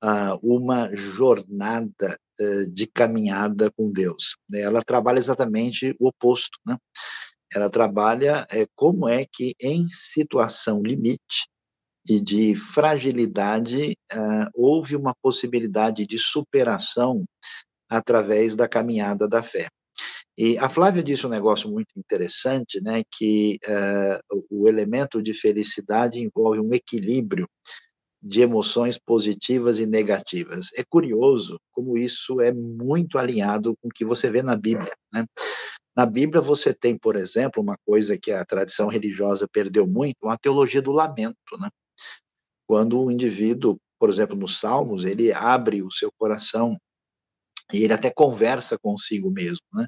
A: uh, uma jornada uh, de caminhada com Deus. Ela trabalha exatamente o oposto, né? Ela trabalha é, como é que em situação limite e de fragilidade uh, houve uma possibilidade de superação através da caminhada da fé. E a Flávia disse um negócio muito interessante, né, que uh, o elemento de felicidade envolve um equilíbrio de emoções positivas e negativas. É curioso como isso é muito alinhado com o que você vê na Bíblia, né? Na Bíblia você tem, por exemplo, uma coisa que a tradição religiosa perdeu muito, a teologia do lamento, né? Quando o indivíduo, por exemplo, nos Salmos, ele abre o seu coração e ele até conversa consigo mesmo, né?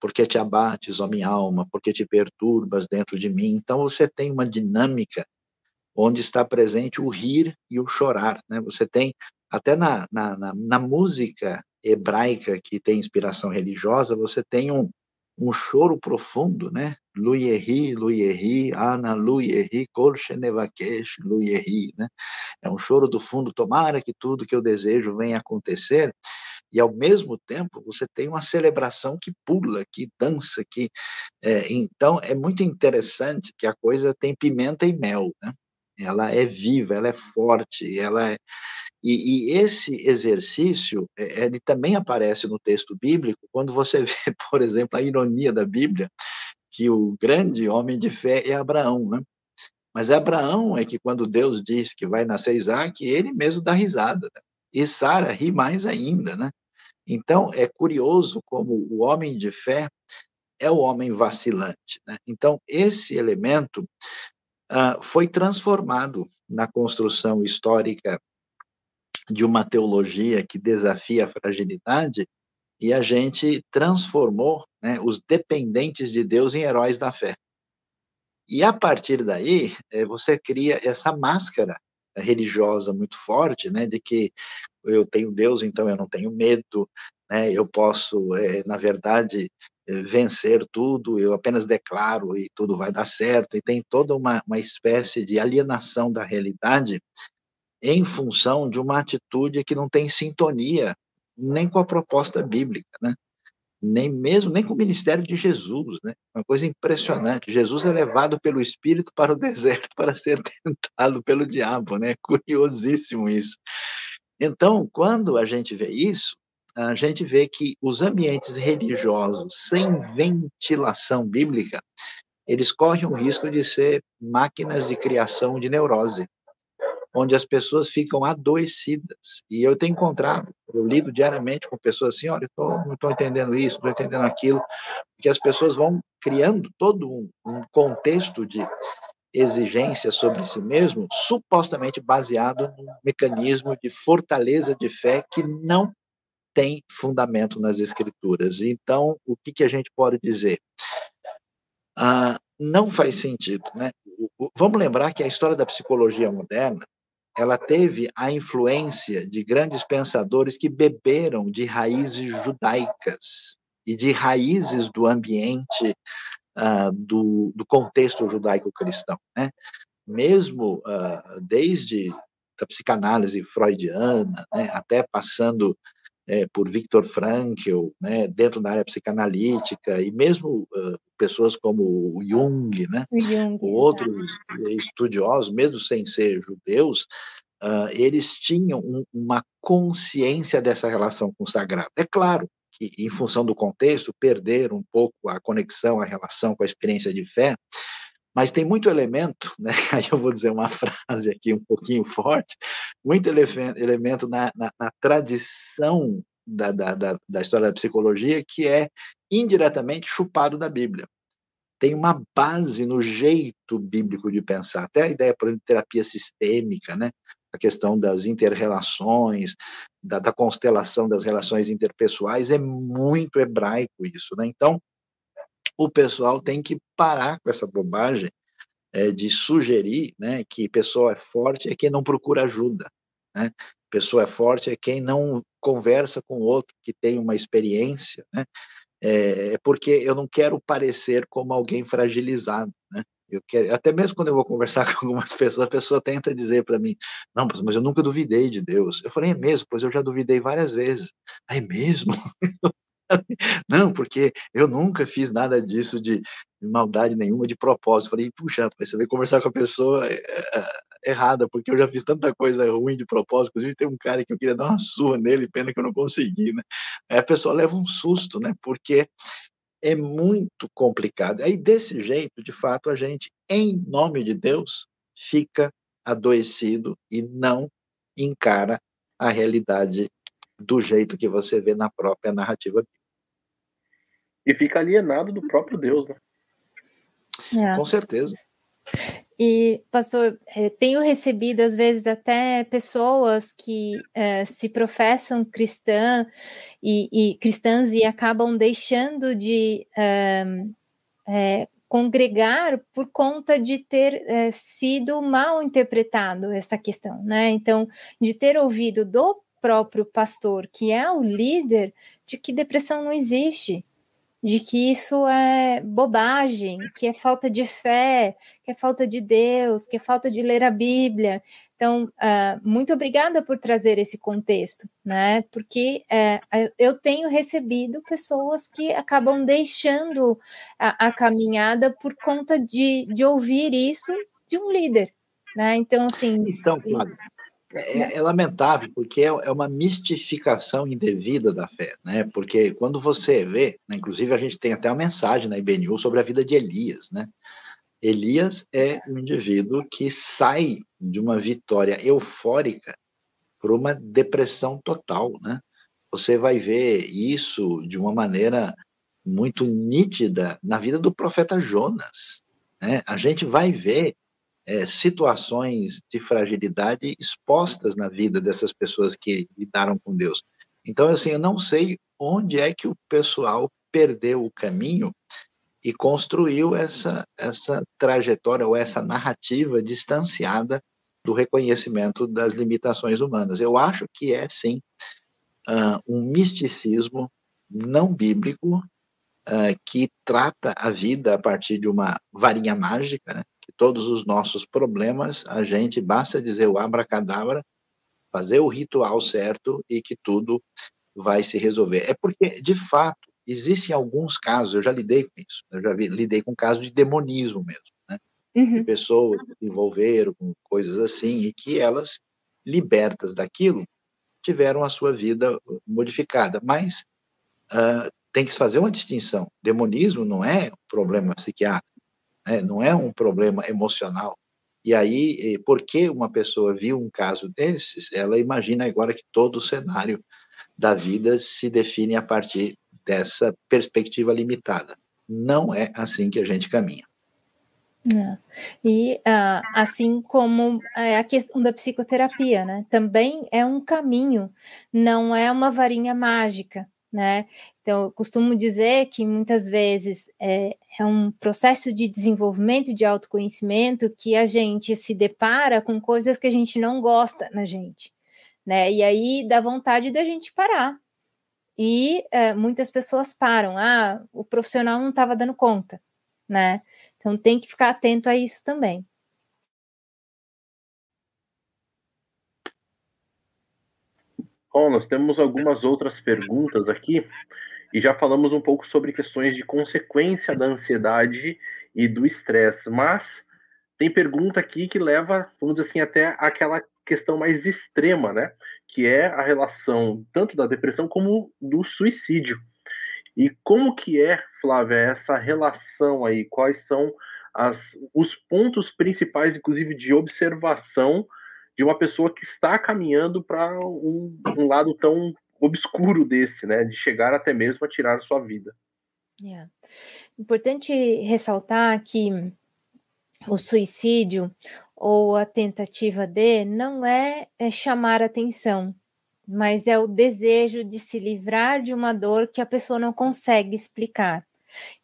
A: Porque te abates, ó minha alma, porque te perturbas dentro de mim. Então você tem uma dinâmica onde está presente o rir e o chorar, né? Você tem até na, na, na, na música hebraica que tem inspiração religiosa, você tem um, um choro profundo, né? Luierri, Luierri, Ana Luierri, Kolchenevakesh, Luierri, né? É um choro do fundo, tomara que tudo que eu desejo venha acontecer, e ao mesmo tempo você tem uma celebração que pula, que dança, que é, então é muito interessante que a coisa tem pimenta e mel, né? Ela é viva, ela é forte, ela é e, e, esse exercício, é, ele também aparece no texto bíblico, quando você vê, por exemplo, a ironia da Bíblia, que o grande homem de fé é Abraão, né? Mas Abraão é que quando Deus diz que vai nascer Isaac, ele mesmo dá risada. Né? E Sara ri mais ainda, né? Então, é curioso como o homem de fé é o homem vacilante. Né? Então, esse elemento uh, foi transformado na construção histórica de uma teologia que desafia a fragilidade e a gente transformou né, os dependentes de Deus em heróis da fé. E a partir daí, eh, você cria essa máscara religiosa muito forte, né, de que eu tenho Deus, então eu não tenho medo, né, eu posso, é, na verdade, vencer tudo, eu apenas declaro e tudo vai dar certo, e tem toda uma, uma espécie de alienação da realidade em função de uma atitude que não tem sintonia nem com a proposta bíblica, né? nem mesmo nem com o ministério de Jesus, né? Uma coisa impressionante. Jesus é levado pelo Espírito para o deserto para ser tentado pelo diabo, né? Curiosíssimo isso. Então, quando a gente vê isso, a gente vê que os ambientes religiosos sem ventilação bíblica, eles correm o risco de ser máquinas de criação de neurose onde as pessoas ficam adoecidas. E eu tenho encontrado, eu lido diariamente com pessoas assim, olha, tô, não estou entendendo isso, não estou entendendo aquilo, porque as pessoas vão criando todo um, um contexto de exigência sobre si mesmo, supostamente baseado num mecanismo de fortaleza de fé que não tem fundamento nas escrituras. Então, o que, que a gente pode dizer? Ah, não faz sentido, né? Vamos lembrar que a história da psicologia moderna ela teve a influência de grandes pensadores que beberam de raízes judaicas e de raízes do ambiente uh, do, do, contexto judaico-cristão. Né? Mesmo uh, desde a psicanálise freudiana, né, até passando é, por Viktor Frankl, né, dentro da área psicanalítica, e mesmo uh, pessoas como o Jung, né, Jung, outros estudiosos, mesmo sem ser judeus, uh, eles tinham um, uma consciência dessa relação com o sagrado. É claro que, em função do contexto, perderam um pouco a conexão, a relação com a experiência de fé, mas tem muito elemento, né? aí eu vou dizer uma frase aqui um pouquinho forte, muito elemento na, na, na tradição da, da, da, da, história da psicologia que é indiretamente chupado da Bíblia. Tem uma base no jeito bíblico de pensar, até a ideia, por exemplo, de terapia sistêmica, né? a questão das interrelações, da, da constelação das relações interpessoais, é muito hebraico isso, né? Então, o pessoal tem que parar com essa bobagem é, de sugerir né, que pessoa é forte é quem não procura ajuda. Né? Pessoa é forte é quem não conversa com outro que tem uma experiência. Né? É, é porque eu não quero parecer como alguém fragilizado. Né? Eu quero, até mesmo quando eu vou conversar com algumas pessoas, a pessoa tenta dizer para mim: Não, mas eu nunca duvidei de Deus. Eu falei: É mesmo? Pois eu já duvidei várias vezes. É mesmo? Não, porque eu nunca fiz nada disso de, maldade nenhuma, de propósito. Falei, puxa, você veio conversar com a pessoa é, é, errada, porque eu já fiz tanta coisa ruim de propósito. Inclusive, tem um cara que eu queria dar uma surra nele, pena que eu não consegui, né? Aí a pessoa leva um susto, né? Porque é muito complicado. Aí, desse jeito, de fato, a gente, em nome de Deus, fica adoecido e não encara a realidade do jeito que você vê na própria narrativa
C: E fica alienado do próprio Deus, né?
A: É. Com certeza.
D: E, pastor, é, tenho recebido, às vezes, até pessoas que é, se professam cristã e, e, cristãs e acabam deixando de é, é congregar por conta de ter é, sido mal interpretado essa questão, né? Então, de ter ouvido do próprio pastor, que é o líder, de que depressão não existe, de que isso é bobagem, que é falta de fé, que é falta de Deus, que é falta de ler a Bíblia. Então, uh, muito obrigada por trazer esse contexto, né? Porque uh, eu tenho recebido pessoas que acabam deixando a, a caminhada por conta de, de ouvir isso de um líder, né? Então, assim.
A: Então, se... É, é, lamentável, porque é, é, uma mistificação indevida da fé, né? Porque quando você vê, né, inclusive a gente tem até uma mensagem na IBNU sobre a vida de Elias, né? Elias é um indivíduo que sai de uma vitória eufórica para uma depressão total, né? Você vai ver isso de uma maneira muito nítida na vida do profeta Jonas, né? A gente vai ver é, situações de fragilidade expostas na vida dessas pessoas que lidaram com Deus. Então, assim, eu não sei onde é que o pessoal perdeu o caminho e construiu essa, essa trajetória ou essa narrativa distanciada do reconhecimento das limitações humanas. Eu acho que é, sim, uh, um misticismo não bíblico uh, que trata a vida a partir de uma varinha mágica, né? Que todos os nossos problemas, a gente basta dizer o abracadabra, fazer o ritual certo e que tudo vai se resolver. É porque, de fato, existem alguns casos, eu já lidei com isso, eu já vi, lidei com casos de demonismo mesmo, né? Uhum. De pessoas que se envolveram com coisas assim e que elas, libertas daquilo, tiveram a sua vida modificada. Mas uh, tem que se fazer uma distinção. Demonismo não é um problema psiquiátrico né? não é um problema emocional. E aí, porque uma pessoa viu um caso desses, ela imagina agora que todo o cenário da vida se define a partir dessa perspectiva limitada. Não é assim que a gente caminha.
D: É. E uh, assim como é, a questão da psicoterapia, né? Também é um caminho, não é uma varinha mágica né? Então, eu costumo dizer que muitas vezes é, é, um processo de desenvolvimento de autoconhecimento que a gente se depara com coisas que a gente não gosta na gente, né? E aí dá vontade da gente parar. E é, muitas pessoas param, ah, o profissional não estava dando conta, né? Então tem que ficar atento a isso também.
C: Bom, nós temos algumas outras perguntas aqui e já falamos um pouco sobre questões de consequência da ansiedade e do estresse, mas tem pergunta aqui que leva, vamos dizer assim, até aquela questão mais extrema, né? Que é a relação tanto da depressão como do suicídio. E como que é, Flávia, essa relação aí? Quais são as, os pontos principais, inclusive, de observação de uma pessoa que está caminhando para um, um, lado tão obscuro desse, né, de chegar até mesmo a tirar a sua vida.
D: Yeah. Importante ressaltar que o suicídio ou a tentativa de não é, é chamar atenção, mas é o desejo de se livrar de uma dor que a pessoa não consegue explicar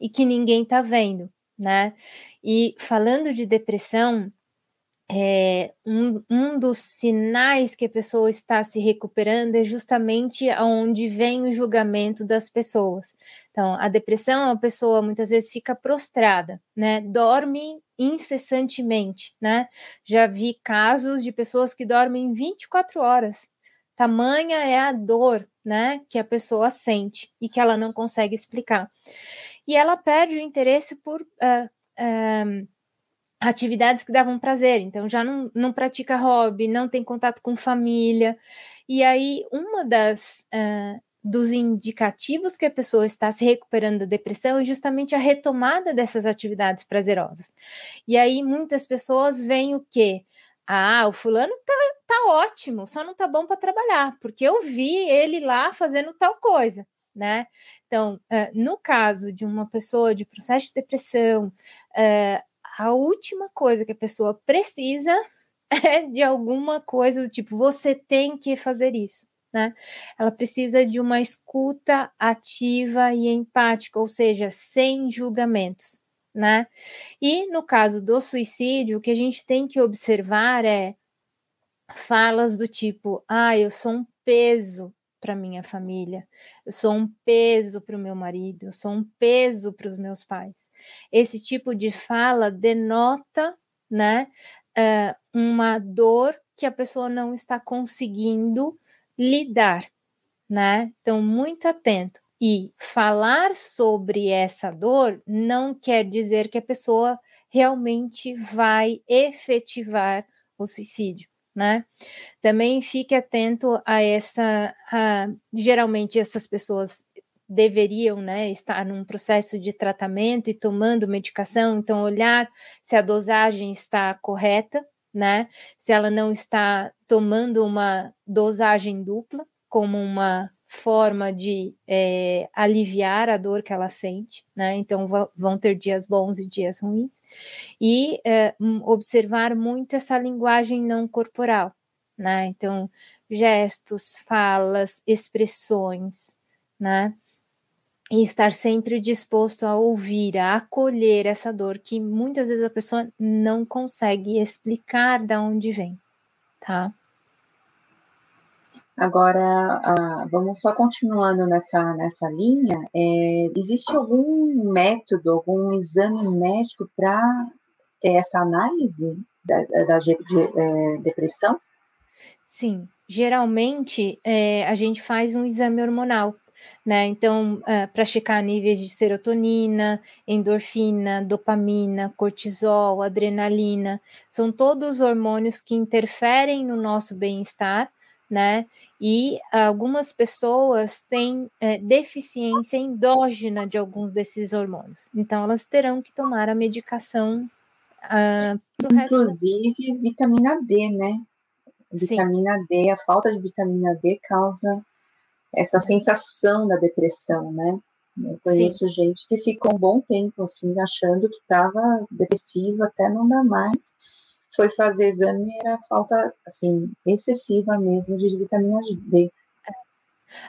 D: e que ninguém está vendo, né? E falando de depressão, é, um, um dos sinais que a pessoa está se recuperando é justamente aonde vem o julgamento das pessoas. Então, a depressão, a pessoa muitas vezes fica prostrada, né? Dorme incessantemente, né? Já vi casos de pessoas que dormem 24 horas. Tamanha é a dor, né, que a pessoa sente e que ela não consegue explicar. E ela perde o interesse por uh, uh, atividades que davam prazer, então já não, não pratica hobby, não tem contato com família. E aí, uma das uh, dos indicativos que a pessoa está se recuperando da depressão é justamente a retomada dessas atividades prazerosas. E aí muitas pessoas veem o quê? Ah, o fulano tá, tá ótimo, só não tá bom para trabalhar, porque eu vi ele lá fazendo tal coisa, né? Então, uh, no caso de uma pessoa de processo de depressão, uh, a última coisa que a pessoa precisa é de alguma coisa do tipo, você tem que fazer isso né? Ela precisa de uma escuta ativa e empática, ou seja, sem julgamentos, né? E no caso do suicídio, o que a gente tem que observar é falas do tipo: ah, eu sou um peso para minha família, eu sou um peso para o meu marido, eu sou um peso para os meus pais. Esse tipo de fala denota, né, uh, uma dor que a pessoa não está conseguindo lidar, né? Então, muito atento. E falar sobre essa dor não quer dizer que a pessoa realmente vai efetivar o suicídio, né? Também fique atento a essa. A, geralmente, essas pessoas deveriam né, estar num processo de tratamento e tomando medicação, então olhar se a dosagem está correta, né? Se ela não está tomando uma dosagem dupla, como uma forma de é, aliviar a dor que ela sente, né? Então vão ter dias bons e dias ruins, e é, observar muito essa linguagem não corporal, né? Então gestos, falas, expressões, né? e estar sempre disposto a ouvir, a acolher essa dor que muitas vezes a pessoa não consegue explicar de onde vem, tá?
B: Agora, ah, vamos só continuando nessa, nessa linha. É, existe algum método, algum exame médico para ter essa análise da, da de, é, depressão?
D: Sim, geralmente é, a gente faz um exame hormonal né? Então, é, para checar níveis de serotonina, endorfina, dopamina, cortisol, adrenalina, são todos hormônios que interferem no nosso bem-estar, né? E algumas pessoas têm é, deficiência endógena de alguns desses hormônios, então elas terão que tomar a medicação.
B: Uh, Inclusive vitamina D, né? Vitamina Sim. D, a falta de vitamina D causa essa sensação da depressão, né? Eu conheço Sim. gente que ficou um bom tempo assim, achando que estava depressiva até não dá mais. Foi fazer exame era falta assim excessiva mesmo de vitamina D.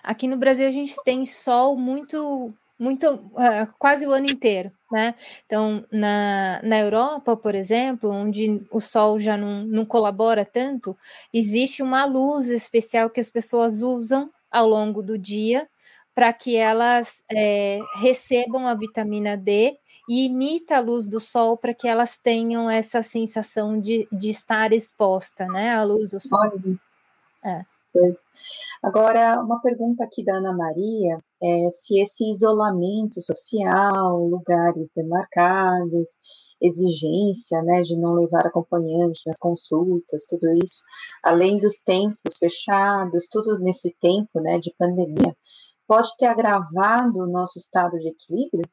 D: Aqui no Brasil a gente tem sol muito muito uh, quase o ano inteiro, né? Então, na, na Europa, por exemplo, onde o sol já não, não colabora tanto, existe uma luz especial que as pessoas usam ao longo do dia para que elas é, recebam a vitamina D e imita a luz do sol para que elas tenham essa sensação de, de estar exposta, né, à luz do sol.
B: É. Agora, uma pergunta aqui da Ana Maria é se esse isolamento social, lugares demarcados, exigência, né, de não levar acompanhante nas consultas, tudo isso, além dos tempos fechados, tudo nesse tempo, né, de pandemia, pode ter agravado o nosso estado de equilíbrio?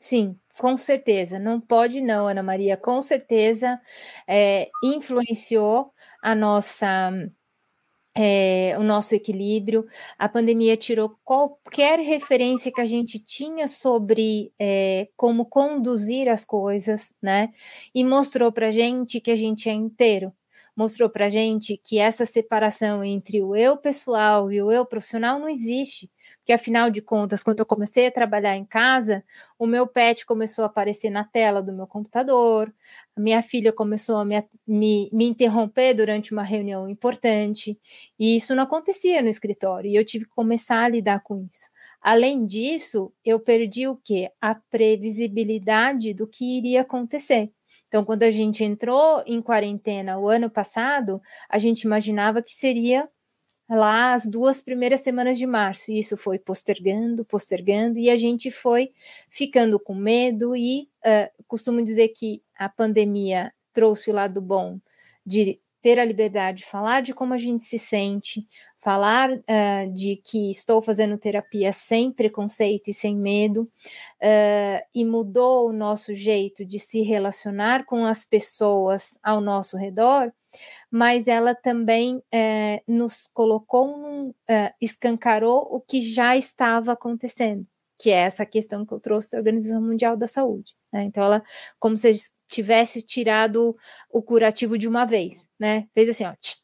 D: Sim, com certeza. Não pode não, Ana Maria. Com certeza é, influenciou a nossa é, o nosso equilíbrio. A pandemia tirou qualquer referência que a gente tinha sobre é, como conduzir as coisas, né? E mostrou para gente que a gente é inteiro. Mostrou para gente que essa separação entre o eu pessoal e o eu profissional não existe porque afinal de contas, quando eu comecei a trabalhar em casa, o meu pet começou a aparecer na tela do meu computador, a minha filha começou a me, me, me interromper durante uma reunião importante, e isso não acontecia no escritório, e eu tive que começar a lidar com isso. Além disso, eu perdi o quê? A previsibilidade do que iria acontecer. Então, quando a gente entrou em quarentena o ano passado, a gente imaginava que seria lá as duas primeiras semanas de março. E isso foi postergando, postergando, e a gente foi ficando com medo. E uh, costumo dizer que a pandemia trouxe o lado bom de ter a liberdade de falar de como a gente se sente, falar uh, de que estou fazendo terapia sem preconceito e sem medo, uh, e mudou o nosso jeito de se relacionar com as pessoas ao nosso redor, mas ela também uh, nos colocou, um, escancarou o que já estava acontecendo, que é essa questão que eu trouxe da Organização Mundial da Saúde. Né? Então, ela, como se tivesse tirado o curativo de uma vez, né? Fez assim, ó. Tch,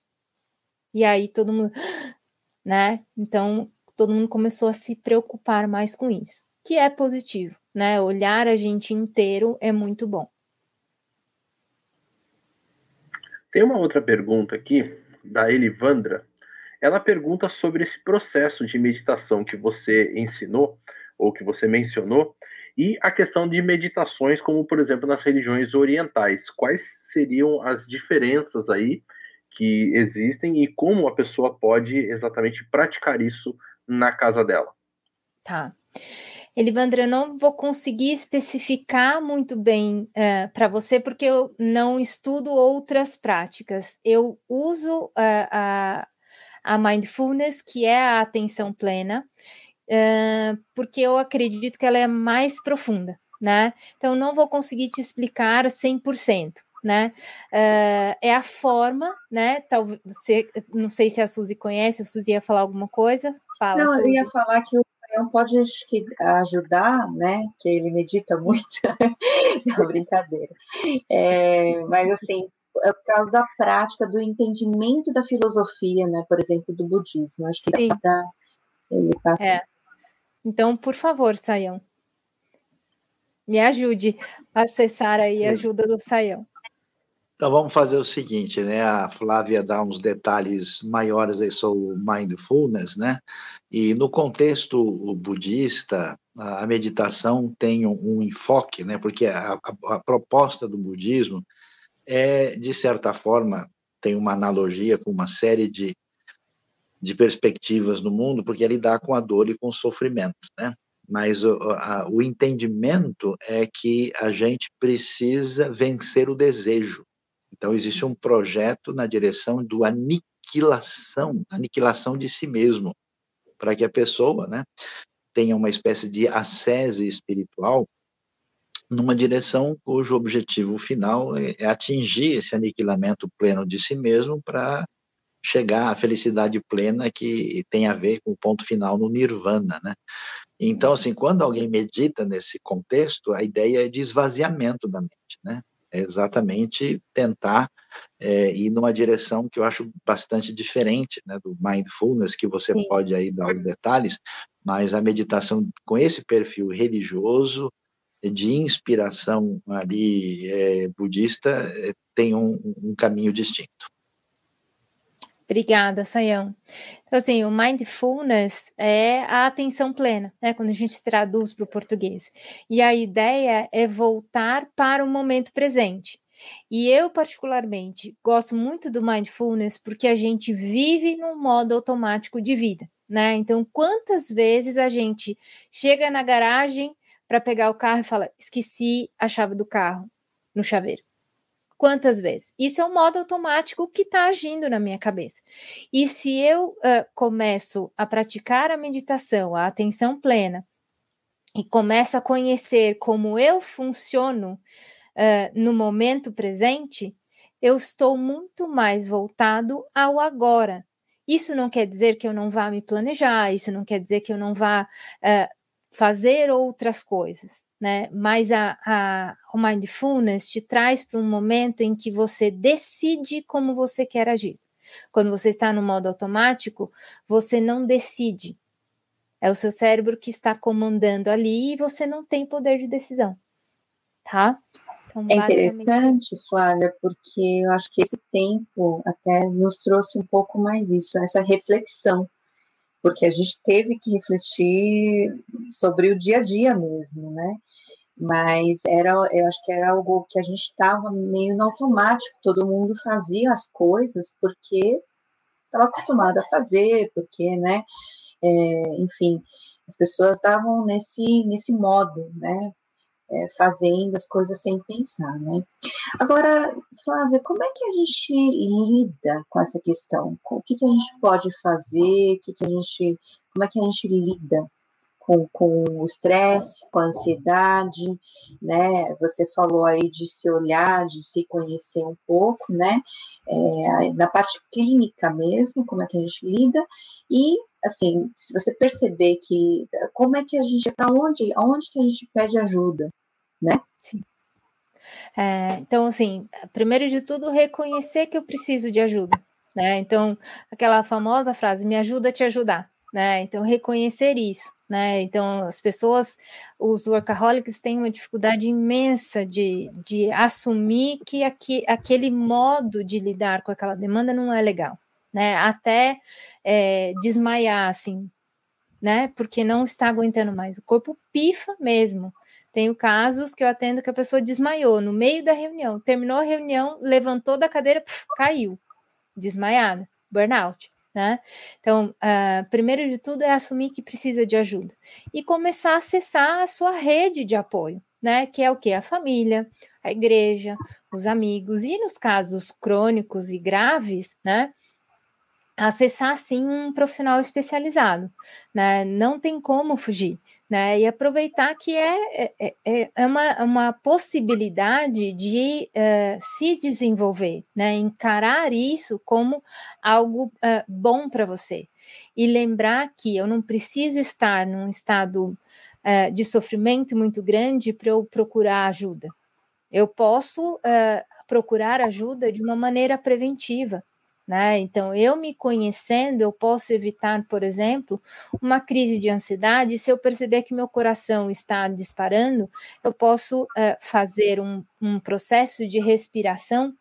D: e aí todo mundo, né? Então todo mundo começou a se preocupar mais com isso, que é positivo, né? Olhar a gente inteiro é muito bom.
C: Tem uma outra pergunta aqui da Elivandra. Ela pergunta sobre esse processo de meditação que você ensinou ou que você mencionou e a questão de meditações, como por exemplo nas religiões orientais. Quais seriam as diferenças aí que existem e como a pessoa pode exatamente praticar isso na casa dela?
D: Tá. Elivandra, eu não vou conseguir especificar muito bem uh, é, para você, porque eu não estudo outras práticas. Eu uso uh, a, a mindfulness, que é a atenção plena, porque eu acredito que ela é mais profunda, né? Então, não vou conseguir te explicar 100%. Né? Uh, é a forma, né? Talvez você, não sei se a Suzy conhece, a Suzy ia falar alguma coisa. Fala.
B: Não,
D: Suzy.
B: eu ia falar que o Leão pode ajudar, né? Que ele medita muito. não, brincadeira. É, mas assim, é por causa da prática, do entendimento da filosofia, né? Por exemplo, do budismo. Acho que dá para ele passar.
D: É. Então, por favor, Saião, me ajude a acessar aí a ajuda do Saião.
A: Então vamos fazer o seguinte, né? A Flávia dá uns detalhes maiores aí sobre mindfulness, né? E no contexto budista, a meditação tem um, enfoque, né? Porque a, a, a, proposta do budismo é, de certa forma, tem uma analogia com uma série de de perspectivas no mundo, porque é lidar com a dor e com o sofrimento, né? Mas o, a, o entendimento é que a gente precisa vencer o desejo. Então existe um projeto na direção do aniquilação, aniquilação de si mesmo, para que a pessoa, né, tenha uma espécie de ascese espiritual numa direção cujo objetivo final é, é atingir esse aniquilamento pleno de si mesmo para chegar à felicidade plena que tem a ver com o ponto final no nirvana, né? Então, assim, quando alguém medita nesse contexto, a ideia é de esvaziamento da mente, né? É exatamente tentar é, ir numa direção que eu acho bastante diferente, né, do mindfulness, que você Sim. pode aí dar os detalhes, mas a meditação com esse perfil religioso, de inspiração ali é, budista, é, tem um, um caminho distinto.
D: Obrigada, Sayão. Então, assim, o mindfulness é a atenção plena, né? Quando a gente traduz para o português. E a ideia é voltar para o momento presente. E eu, particularmente, gosto muito do mindfulness porque a gente vive num modo automático de vida, né? Então, quantas vezes a gente chega na garagem para pegar o carro e fala: esqueci a chave do carro no chaveiro quantas vezes? Isso é um modo automático que está agindo na minha cabeça. E se eu uh, começo a praticar a meditação, a atenção plena, e começo a conhecer como eu funciono uh, no momento presente, eu estou muito mais voltado ao agora. Isso não quer dizer que eu não vá me planejar, isso não quer dizer que eu não vá uh, fazer outras coisas né? Mas a, a, o mindfulness te traz para um momento em que você decide como você quer agir. Quando você está no modo automático, você não decide. É o seu cérebro que está comandando ali e você não tem poder de decisão. Tá?
B: Então, é interessante, Flávia, porque eu acho que esse tempo até nos trouxe um pouco mais isso, essa reflexão porque a gente teve que refletir sobre o dia a dia mesmo, né? mas era, eu acho que era algo que a gente estava meio no automático, todo mundo fazia as coisas porque estava acostumado a fazer, porque, né, é, enfim, as pessoas estavam nesse, nesse modo, né, é, fazendo as coisas sem pensar, né. Agora, Flávia, como é que a gente lida com essa questão? O que, que a gente pode fazer? O que, que a gente, como é que a gente lida com, com o estresse, com a ansiedade, né? Você falou aí de se olhar, de se conhecer um pouco, né? É, na parte clínica mesmo, como é que a gente lida, e assim, se você perceber que como é que a gente, para onde, aonde que a gente pede ajuda, né?
D: Sim. É, então, assim, primeiro de tudo, reconhecer que eu preciso de ajuda, né? Então, aquela famosa frase, me ajuda a te ajudar, né? Então, reconhecer isso né? Então, as pessoas, os workaholics têm uma dificuldade imensa de, de assumir que aqui, aquele modo de lidar com aquela demanda não é legal, né? Até é, desmaiar, assim, né? Porque não está aguentando mais. O corpo pifa mesmo. Tenho casos que eu atendo que a pessoa desmaiou no meio da reunião, terminou a reunião, levantou da cadeira, caiu, desmaiada, burnout né? Então, uh, primeiro de tudo é assumir que precisa de ajuda e começar a acessar a sua rede de apoio, né? Que é o que? A família, a igreja, os amigos, e nos casos crônicos e graves, né? Acessar sim um profissional especializado, né? Não tem como fugir, né? E aproveitar que é, é, é, é uma, uma possibilidade de uh, se desenvolver, né? Encarar isso como algo uh, bom para você e lembrar que eu não preciso estar num estado uh, de sofrimento muito grande para eu procurar ajuda. Eu posso procurar ajuda de uma maneira preventiva, né? Então, eu me conhecendo, eu posso evitar, por exemplo, uma crise de ansiedade. Se eu perceber que meu coração está disparando, eu posso uh, fazer um, um processo de respiração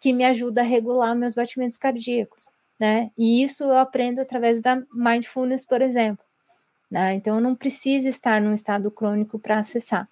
D: que me ajuda a regular meus batimentos cardíacos. Né? E isso eu aprendo através da mindfulness, por exemplo. Né? Então, eu não preciso estar num estado crônico para acessar,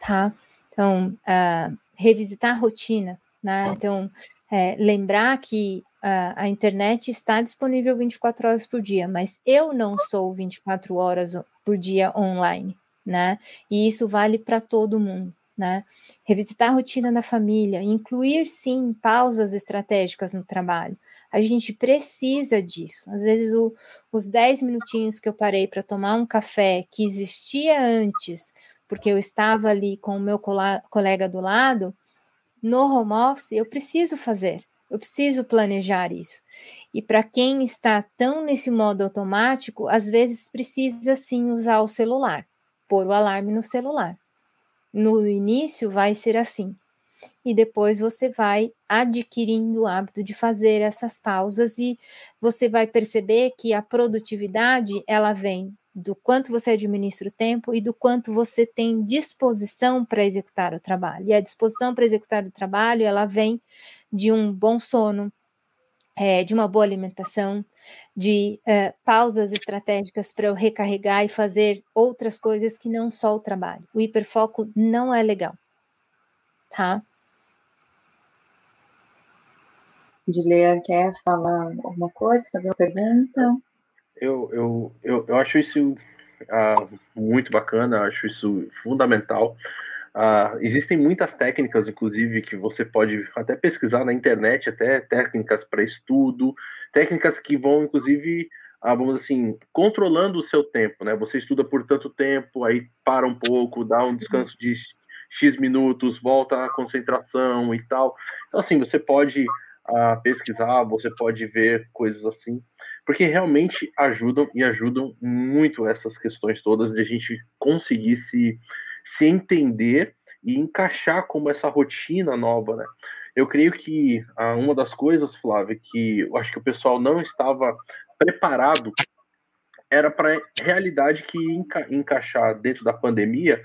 D: tá? Então, uh, revisitar a rotina, né? Então, é, lembrar que a, a internet está disponível 24 horas por dia, mas eu não sou 24 horas por dia online, né? E isso vale para todo mundo. Né? Revisitar a rotina da família, incluir sim pausas estratégicas no trabalho. A gente precisa disso. Às vezes, o, os 10 minutinhos que eu parei para tomar um café que existia antes, porque eu estava ali com o meu colega do lado, no home office, eu preciso fazer. Eu preciso planejar isso. E para quem está tão nesse modo automático, às vezes precisa sim usar o celular, pôr o alarme no celular. No início vai ser assim. E depois você vai adquirindo o hábito de fazer essas pausas e você vai perceber que a produtividade ela vem do quanto você administra o tempo e do quanto você tem disposição para executar o trabalho. E a disposição para executar o trabalho, ela vem de um bom sono, é, de uma boa alimentação, de é, pausas estratégicas para eu recarregar e fazer outras coisas que não só o trabalho. O hiperfoco não é legal, tá?
B: Dilean quer falar alguma coisa, fazer uma pergunta?
C: Eu, eu, eu, eu acho isso ah, muito bacana, acho isso fundamental. Uh, existem muitas técnicas, inclusive, que você pode até pesquisar na internet, até técnicas para estudo, técnicas que vão, inclusive, uh, vamos assim, controlando o seu tempo, né? Você estuda por tanto tempo, aí para um pouco, dá um descanso de X minutos, volta à concentração e tal. Então, assim, você pode uh, pesquisar, você pode ver coisas assim, porque realmente ajudam e ajudam muito essas questões todas de a gente conseguir se se entender e encaixar como essa rotina nova, né? Eu creio que ah, uma das coisas, Flávia, que eu acho que o pessoal não estava preparado era para a realidade que enca encaixar dentro da pandemia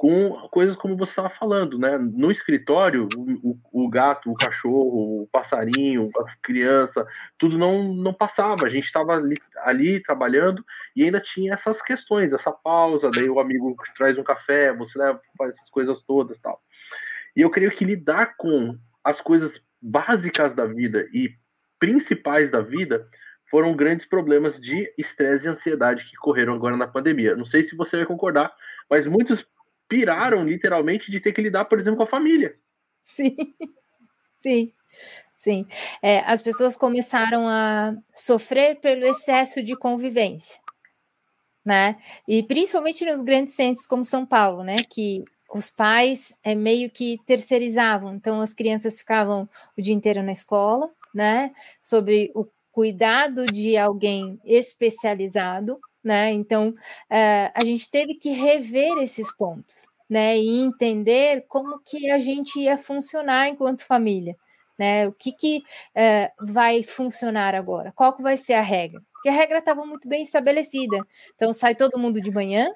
C: com coisas como você estava falando, né? No escritório, o, o, gato, o cachorro, o passarinho, a criança, tudo não, não passava. A gente estava ali, ali, trabalhando e ainda tinha essas questões, essa pausa, daí o amigo traz um café, você leva, faz essas coisas todas tal. E eu creio que lidar com as coisas básicas da vida e principais da vida foram grandes problemas de estresse e ansiedade que correram agora na pandemia. Não sei se você vai concordar, mas muitos piraram literalmente de ter que lidar, por exemplo, com a família.
D: Sim, sim, sim. É, as pessoas começaram a sofrer pelo excesso de convivência, né? E principalmente nos grandes centros como São Paulo, né? Que os pais é meio que terceirizavam, então as crianças ficavam o dia inteiro na escola, né? Sobre o cuidado de alguém especializado, né? Então, uh, a gente teve que rever esses pontos, né? E entender como que a gente ia funcionar enquanto família, né? O que que uh, vai funcionar agora? Qual que vai ser a regra? Porque a regra estava muito bem estabelecida. Então, sai todo mundo de manhã,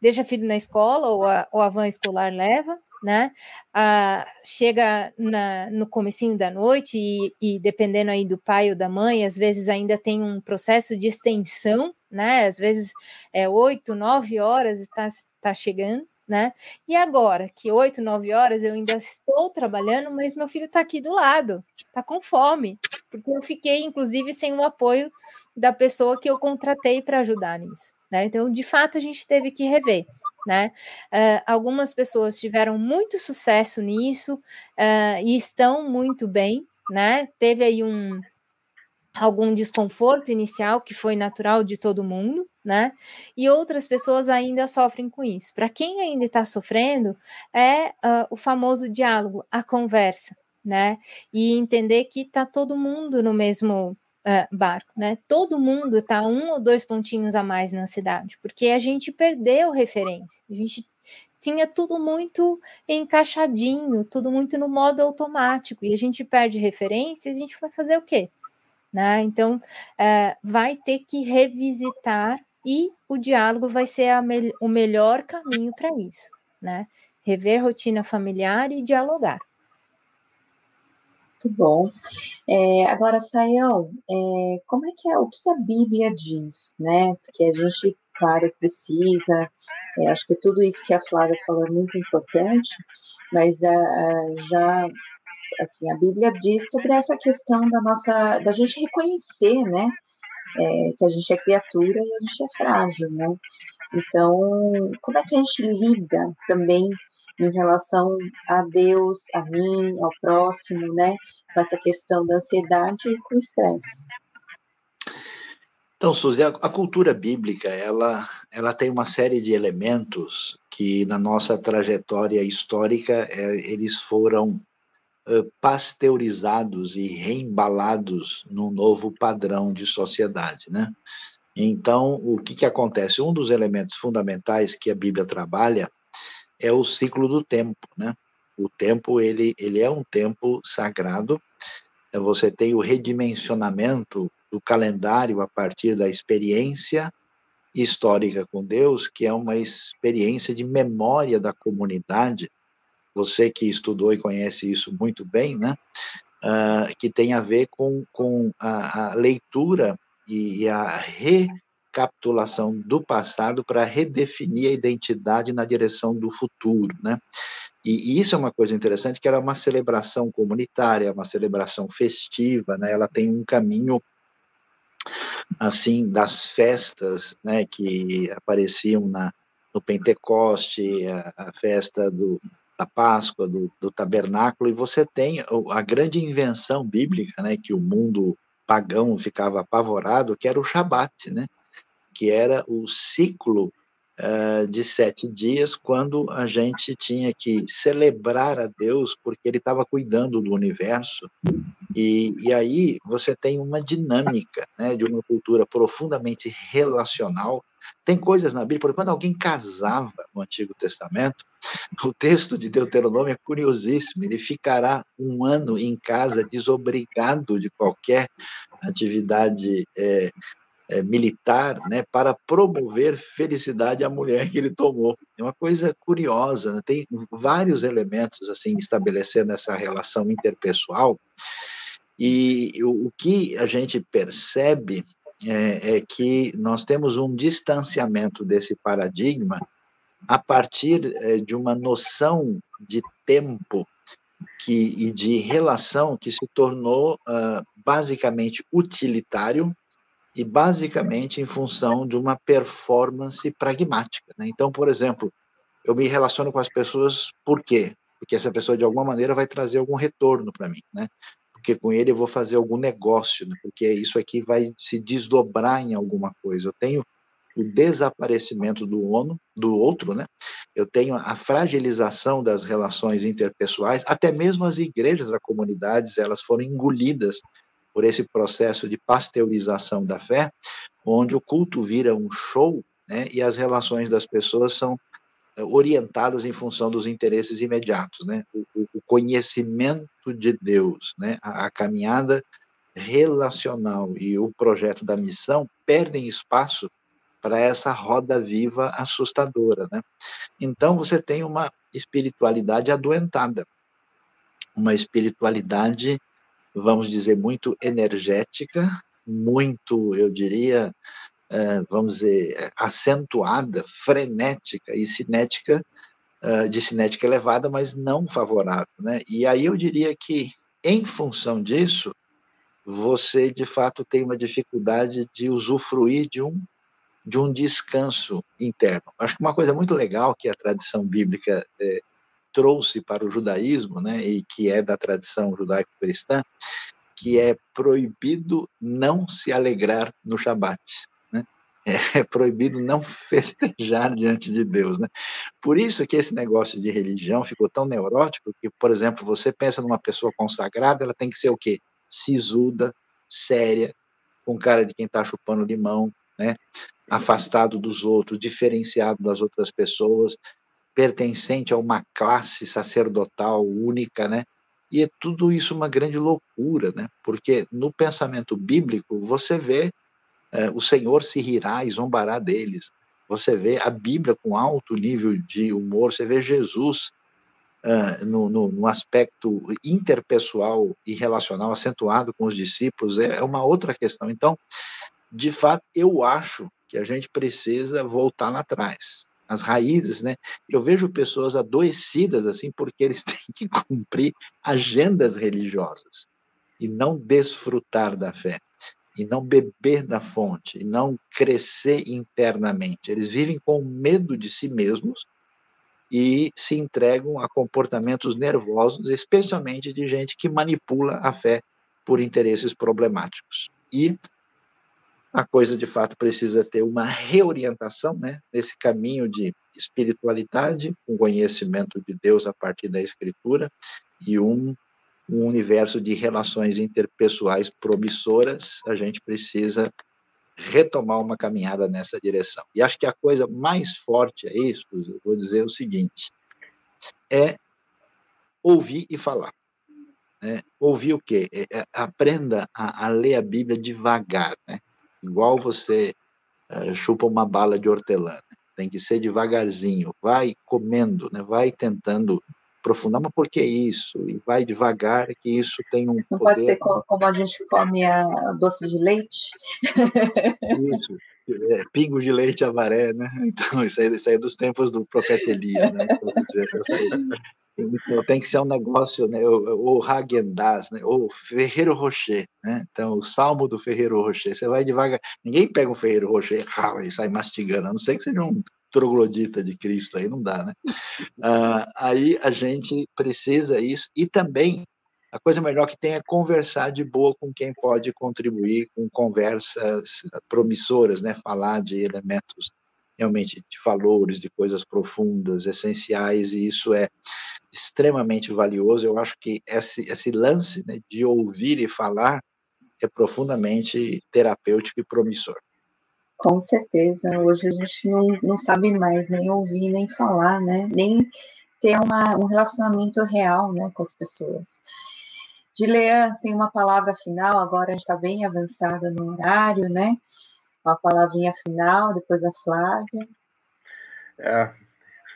D: deixa filho na escola ou a, ou a van escolar leva, né? Ah, chega na, no comecinho da noite e, e, dependendo aí do pai ou da mãe, às vezes ainda tem um processo de extensão, né? Às vezes é oito, nove horas está, está chegando, né? E agora, que oito, nove horas eu ainda estou trabalhando, mas meu filho está aqui do lado, está com fome, porque eu fiquei, inclusive, sem o apoio da pessoa que eu contratei para ajudar nisso, né? Então, de fato, a gente teve que rever né? Uh, algumas pessoas tiveram muito sucesso nisso uh, e estão muito bem, né? Teve aí um algum desconforto inicial que foi natural de todo mundo, né? E outras pessoas ainda sofrem com isso. Para quem ainda está sofrendo, é uh, o famoso diálogo, a conversa, né? E entender que está todo mundo no mesmo uh, barco, né? Todo mundo está um ou dois pontinhos a mais na cidade, porque a gente perdeu referência, a gente tinha tudo muito encaixadinho, tudo muito no modo automático, e a gente perde referência, a gente vai fazer o quê? Né? Então, uh, vai ter que revisitar e o diálogo vai ser me o melhor caminho para isso, né? Rever rotina familiar e dialogar.
B: Muito bom. É, agora, Sayão, é, como é que é, o que a Bíblia diz, né? Porque a gente, claro, precisa, é, acho que tudo isso que a Flávia falou é muito importante, mas uh, já, assim, a Bíblia diz sobre essa questão da nossa, da gente reconhecer, né? É, que a gente é criatura e a gente é frágil, né? Então, como é que a gente lida também em relação a Deus, a mim, ao próximo, né? Com essa questão da ansiedade e com o estresse.
A: Então, Suzy, a, cultura bíblica, ela, ela tem uma série de elementos que na nossa trajetória histórica é, eles foram pasteurizados e reembalados num novo padrão de sociedade, né? Então, o que, que acontece? Um dos elementos fundamentais que a Bíblia trabalha é o ciclo do tempo, né? O tempo, ele, ele é um tempo sagrado, é, você tem o redimensionamento do calendário a partir da experiência histórica com Deus, que é uma experiência de memória da comunidade, você que estudou e conhece isso muito bem, né? Uh, que tem a ver com, com a, a leitura e a re recapitulação do passado para redefinir a identidade na direção do futuro, né? E, e, isso é uma coisa interessante, que era é uma celebração comunitária, uma celebração festiva, né? Ela tem um caminho assim das festas, né? Que apareciam na no Pentecoste, a, a festa do, da Páscoa, do, do, tabernáculo, e você tem a grande invenção bíblica, né? Que o mundo pagão ficava apavorado, que era o Shabat, né? que era o ciclo uh, de sete dias, quando a gente tinha que celebrar a Deus porque Ele estava cuidando do universo. E, e aí você tem uma dinâmica né, de uma cultura profundamente relacional. Tem coisas na Bíblia, porque quando alguém casava no Antigo Testamento, o texto de Deuteronômio é curiosíssimo. Ele ficará um ano em casa desobrigado de qualquer atividade é, é, militar né, para promover felicidade à mulher que ele tomou. É uma coisa curiosa, né? tem vários elementos assim estabelecendo essa relação interpessoal, e o que a gente percebe é, é que nós temos um distanciamento desse paradigma a partir é, de uma noção de tempo que, e de relação que se tornou uh, basicamente utilitário e basicamente em função de uma performance pragmática. Né? Então, por exemplo, eu me relaciono com as pessoas por quê? Porque essa pessoa, de alguma maneira, vai trazer algum retorno para mim, né? Porque com ele eu vou fazer algum negócio, né? porque isso aqui vai se desdobrar em alguma coisa. Eu tenho o desaparecimento do ono, do outro, né? Eu tenho a fragilização das relações interpessoais, até mesmo as igrejas, as comunidades, elas foram engolidas por esse processo de pasteurização da fé, onde o culto vira um show, né? E as relações das pessoas são orientadas em função dos interesses imediatos, né? O, o conhecimento de Deus, né? A, a caminhada relacional e o projeto da missão perdem espaço para essa roda viva assustadora, né? Então você tem uma espiritualidade adoentada, uma espiritualidade, vamos dizer, muito energética, muito, eu diria, vamos dizer, acentuada, frenética e cinética, é, de cinética elevada, mas não favorável, né? E aí eu diria que, em função disso, você de fato tem uma dificuldade de usufruir de um de um descanso interno. Acho que uma coisa muito legal que a tradição bíblica é, trouxe para o judaísmo, né, e que é da tradição judaico-cristã, que é proibido não se alegrar no Shabat. Né? É proibido não festejar diante de Deus. Né? Por isso que esse negócio de religião ficou tão neurótico que, por exemplo, você pensa numa pessoa consagrada, ela tem que ser o quê? Sisuda, séria, com cara de quem está chupando limão, né? afastado dos outros, diferenciado das outras pessoas, pertencente a uma classe sacerdotal única, né? E é tudo isso uma grande loucura, né? Porque no pensamento bíblico você vê é, o Senhor se rirá e zombará deles. Você vê a Bíblia com alto nível de humor, você vê Jesus uh, no, no, no, aspecto interpessoal e relacional acentuado com os discípulos, é, é uma outra questão. Então, de fato, eu acho que a gente precisa voltar lá atrás, as raízes, né? Eu vejo pessoas adoecidas assim porque eles têm que cumprir agendas religiosas e não desfrutar da fé, e não beber da fonte, e não crescer internamente. Eles vivem com medo de si mesmos e se entregam a comportamentos nervosos, especialmente de gente que manipula a fé por interesses problemáticos. E a coisa de fato precisa ter uma reorientação né, nesse caminho de espiritualidade, um conhecimento de Deus a partir da Escritura e um, um universo de relações interpessoais promissoras. A gente precisa retomar uma caminhada nessa direção. E acho que a coisa mais forte é isso, eu vou dizer o seguinte, é ouvir e falar. Né? Ouvir o quê? É, é, aprenda a, a, ler a Bíblia devagar, né? igual você uh, chupa uma bala de hortelã. Né? Tem que ser devagarzinho, vai comendo, né? vai tentando aprofundar, mas por que isso? E vai devagar, que isso tem um
B: Não
A: poder...
B: pode ser como a gente come a doce de leite?
A: Isso, é, pingo de leite avaré, né? Então, isso aí, isso aí é dos tempos do profeta Elias, né? Então, tem que ser um negócio, né? Ou Hagendaz, né? Ou Ferreiro Rocher, né? Então, o Salmo do Ferreiro Rocher. Você vai devagar. Ninguém pega um Ferreiro Rocher e sai mastigando, a não ser que seja um troglodita de Cristo, aí não dá, né? Uh, aí a gente precisa isso. E também, a coisa melhor que tem é conversar de boa com quem pode contribuir com conversas promissoras, né? Falar de elementos realmente de valores, de coisas profundas, essenciais, e isso é extremamente valioso. Eu acho que esse, esse lance né, de ouvir e falar é profundamente terapêutico e promissor.
B: Com certeza. Hoje a gente não, não sabe mais nem ouvir, nem falar, né? Nem ter uma, um relacionamento real né, com as pessoas. Gilean, tem uma palavra final, agora a gente está bem avançada no horário, né? uma palavrinha final, depois a Flávia.
C: É,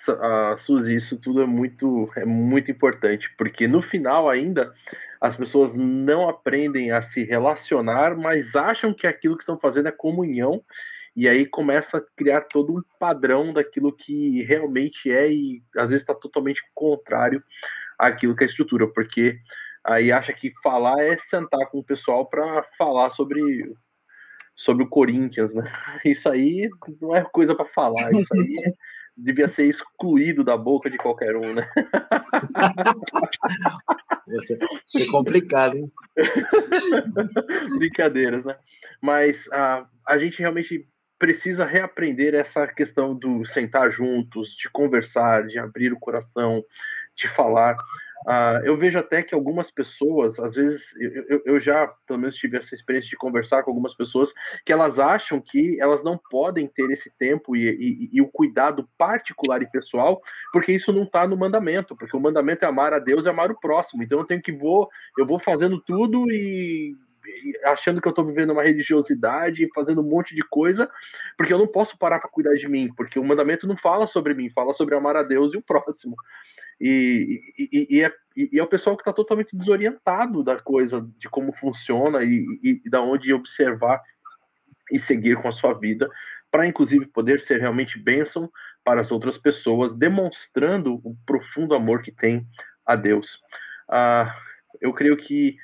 C: a Suzy, isso tudo é muito, é muito importante, porque no final ainda as pessoas não aprendem a se relacionar, mas acham que aquilo que estão fazendo é comunhão, e aí começa a criar todo um padrão daquilo que realmente é, e às vezes está totalmente contrário àquilo que é a estrutura, porque aí acha que falar é sentar com o pessoal para falar sobre sobre o Corinthians, né? Isso aí não é coisa para falar, isso aí é devia ser excluído da boca de qualquer um, né?
A: é complicado, hein?
C: Brincadeiras, né? Mas a, a gente realmente precisa reaprender essa questão do sentar juntos, de conversar, de abrir o coração, de falar. Uh, eu vejo até que algumas pessoas, às vezes, eu, eu, já, pelo menos, tive essa experiência de conversar com algumas pessoas, que elas acham que elas não podem ter esse tempo e, e, e o cuidado particular e pessoal, porque isso não está no mandamento, porque o mandamento é amar a Deus e amar o próximo. Então eu tenho que vou, eu vou fazendo tudo e achando que eu estou vivendo uma religiosidade, fazendo um monte de coisa, porque eu não posso parar para cuidar de mim, porque o mandamento não fala sobre mim, fala sobre amar a Deus e o próximo. E, e, e, é, e é o pessoal que está totalmente desorientado da coisa, de como funciona e da onde observar e seguir com a sua vida, para inclusive poder ser realmente bênção para as outras pessoas, demonstrando o profundo amor que tem a Deus. Ah, eu creio que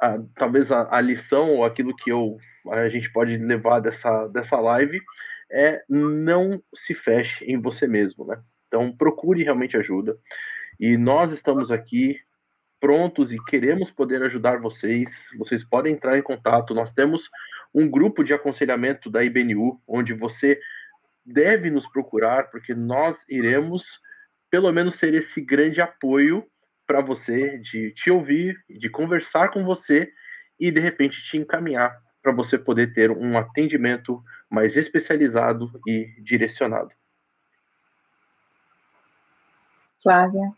C: ah, talvez a, a, lição ou aquilo que eu, a gente pode levar dessa, dessa live é não se feche em você mesmo, né? Então, procure realmente ajuda. E nós estamos aqui prontos e queremos poder ajudar vocês. Vocês podem entrar em contato. Nós temos um grupo de aconselhamento da IBNU, onde você deve nos procurar, porque nós iremos, pelo menos, ser esse grande apoio para você, de te ouvir, de conversar com você e, de repente, te encaminhar para você poder ter um atendimento mais especializado e direcionado.
B: Flávia.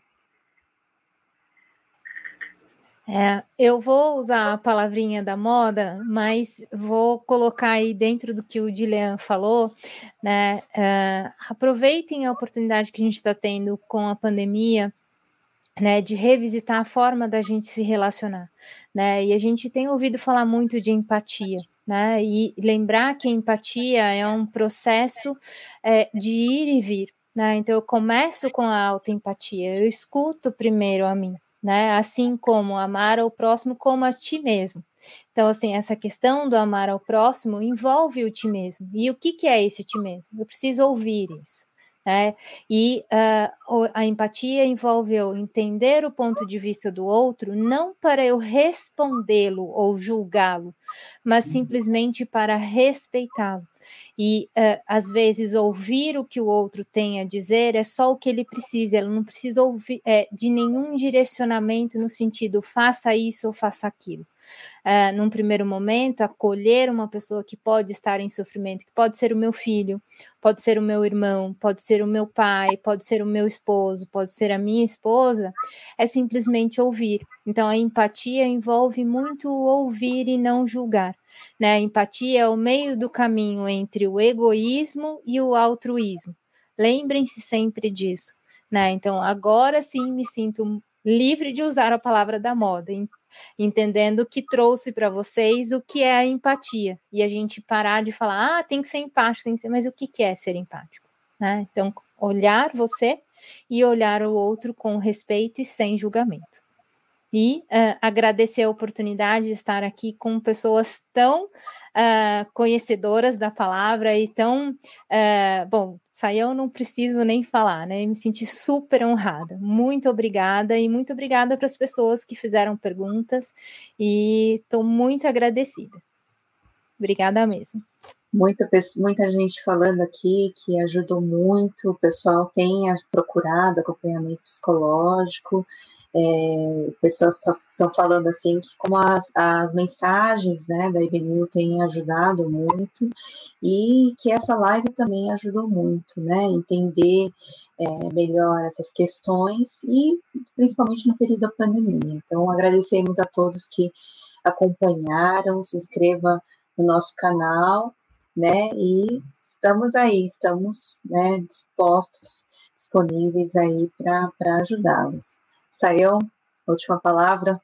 D: É, eu vou usar a palavrinha da moda, mas vou colocar aí dentro do que o Dilean falou, né? É, aproveitem a oportunidade que a gente está tendo com a pandemia, né? De revisitar a forma da gente se relacionar, né? E a gente tem ouvido falar muito de empatia, né? E lembrar que empatia é um processo é, de ir e vir, né? Então eu começo com a autoempatia, eu escuto primeiro a mim, né? Assim como amar ao próximo como a ti mesmo. Então, assim, essa questão do amar ao próximo envolve o ti mesmo. E o que, que é esse ti mesmo? Eu preciso ouvir isso. Né? E uh, a empatia envolve eu entender o ponto de vista do outro, não para eu respondê-lo ou julgá-lo, mas simplesmente para respeitá-lo. E uh, às vezes ouvir o que o outro tem a dizer é só o que ele precisa, ele não precisa ouvir é, de nenhum direcionamento no sentido faça isso ou faça aquilo uh, num primeiro momento, acolher uma pessoa que pode estar em sofrimento, que pode ser o meu filho, pode ser o meu irmão, pode ser o meu pai, pode ser o meu esposo, pode ser a minha esposa, é simplesmente ouvir. Então, a empatia envolve muito ouvir e não julgar. Né? A empatia é o meio do caminho entre o egoísmo e o altruísmo. Lembrem-se sempre disso. Né? Então, agora sim me sinto livre de usar a palavra da moda entendendo que trouxe para vocês o que é a empatia e a gente parar de falar, ah, tem que ser empático, tem que ser, mas o que, que é ser empático? Né? Então, olhar você e olhar o outro com respeito e sem julgamento. E uh, agradecer a oportunidade de estar aqui com pessoas tão uh, conhecedoras da palavra e tão. Uh, bom, eu não preciso nem falar, né? Me senti super honrada. Muito obrigada e muito obrigada para as pessoas que fizeram perguntas e estou muito agradecida. Obrigada mesmo.
B: Muita, muita gente falando aqui que ajudou muito, o pessoal tem procurado acompanhamento psicológico é, pessoas estão falando assim que como as, as mensagens né, da IBNU têm ajudado muito e que essa live também ajudou muito, né? Entender é, melhor essas questões e principalmente no período da pandemia. Então agradecemos a todos que acompanharam, se inscreva no nosso canal né? E estamos aí, estamos né, dispostos, disponíveis aí para ajudá-los. Saiu, última palavra.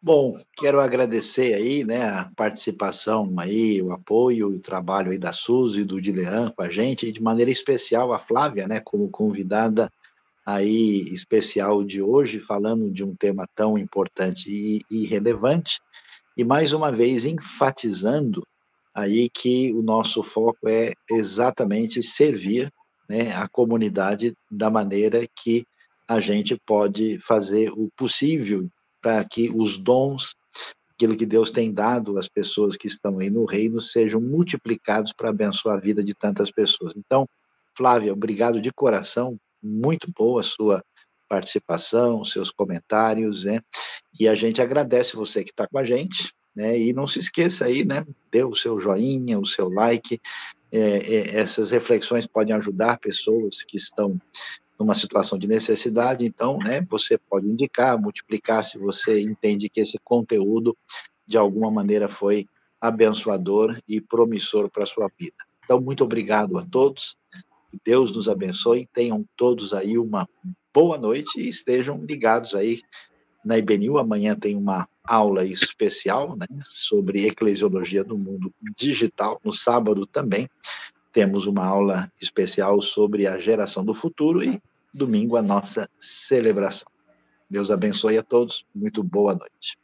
A: Bom, quero agradecer aí, né, a participação aí, o apoio, o trabalho aí da Suzy e do Dilean com a gente, e de maneira especial a Flávia, né, como convidada aí especial de hoje, falando de um tema tão importante e, e relevante, e mais uma vez enfatizando aí que o nosso foco é exatamente servir né, a comunidade da maneira que a gente pode fazer o possível para que os dons, aquilo que Deus tem dado às pessoas que estão aí no reino, sejam multiplicados para abençoar a vida de tantas pessoas. Então, Flávia, obrigado de coração, muito boa a sua participação, seus comentários, né? E a gente agradece você que está com a gente, né? E não se esqueça aí, né? Dê o seu joinha, o seu like. É, é, essas reflexões podem ajudar pessoas que estão numa situação de necessidade, então, né, você pode indicar, multiplicar se você entende que esse conteúdo de alguma maneira foi abençoador e promissor para a sua vida. Então, muito obrigado a todos, que Deus nos abençoe, tenham todos aí uma boa noite e estejam ligados aí na IBNU. Amanhã tem uma aula especial né, sobre eclesiologia do mundo digital, no sábado também temos uma aula especial sobre a geração do futuro e domingo a nossa celebração. Deus abençoe a todos. Muito boa noite.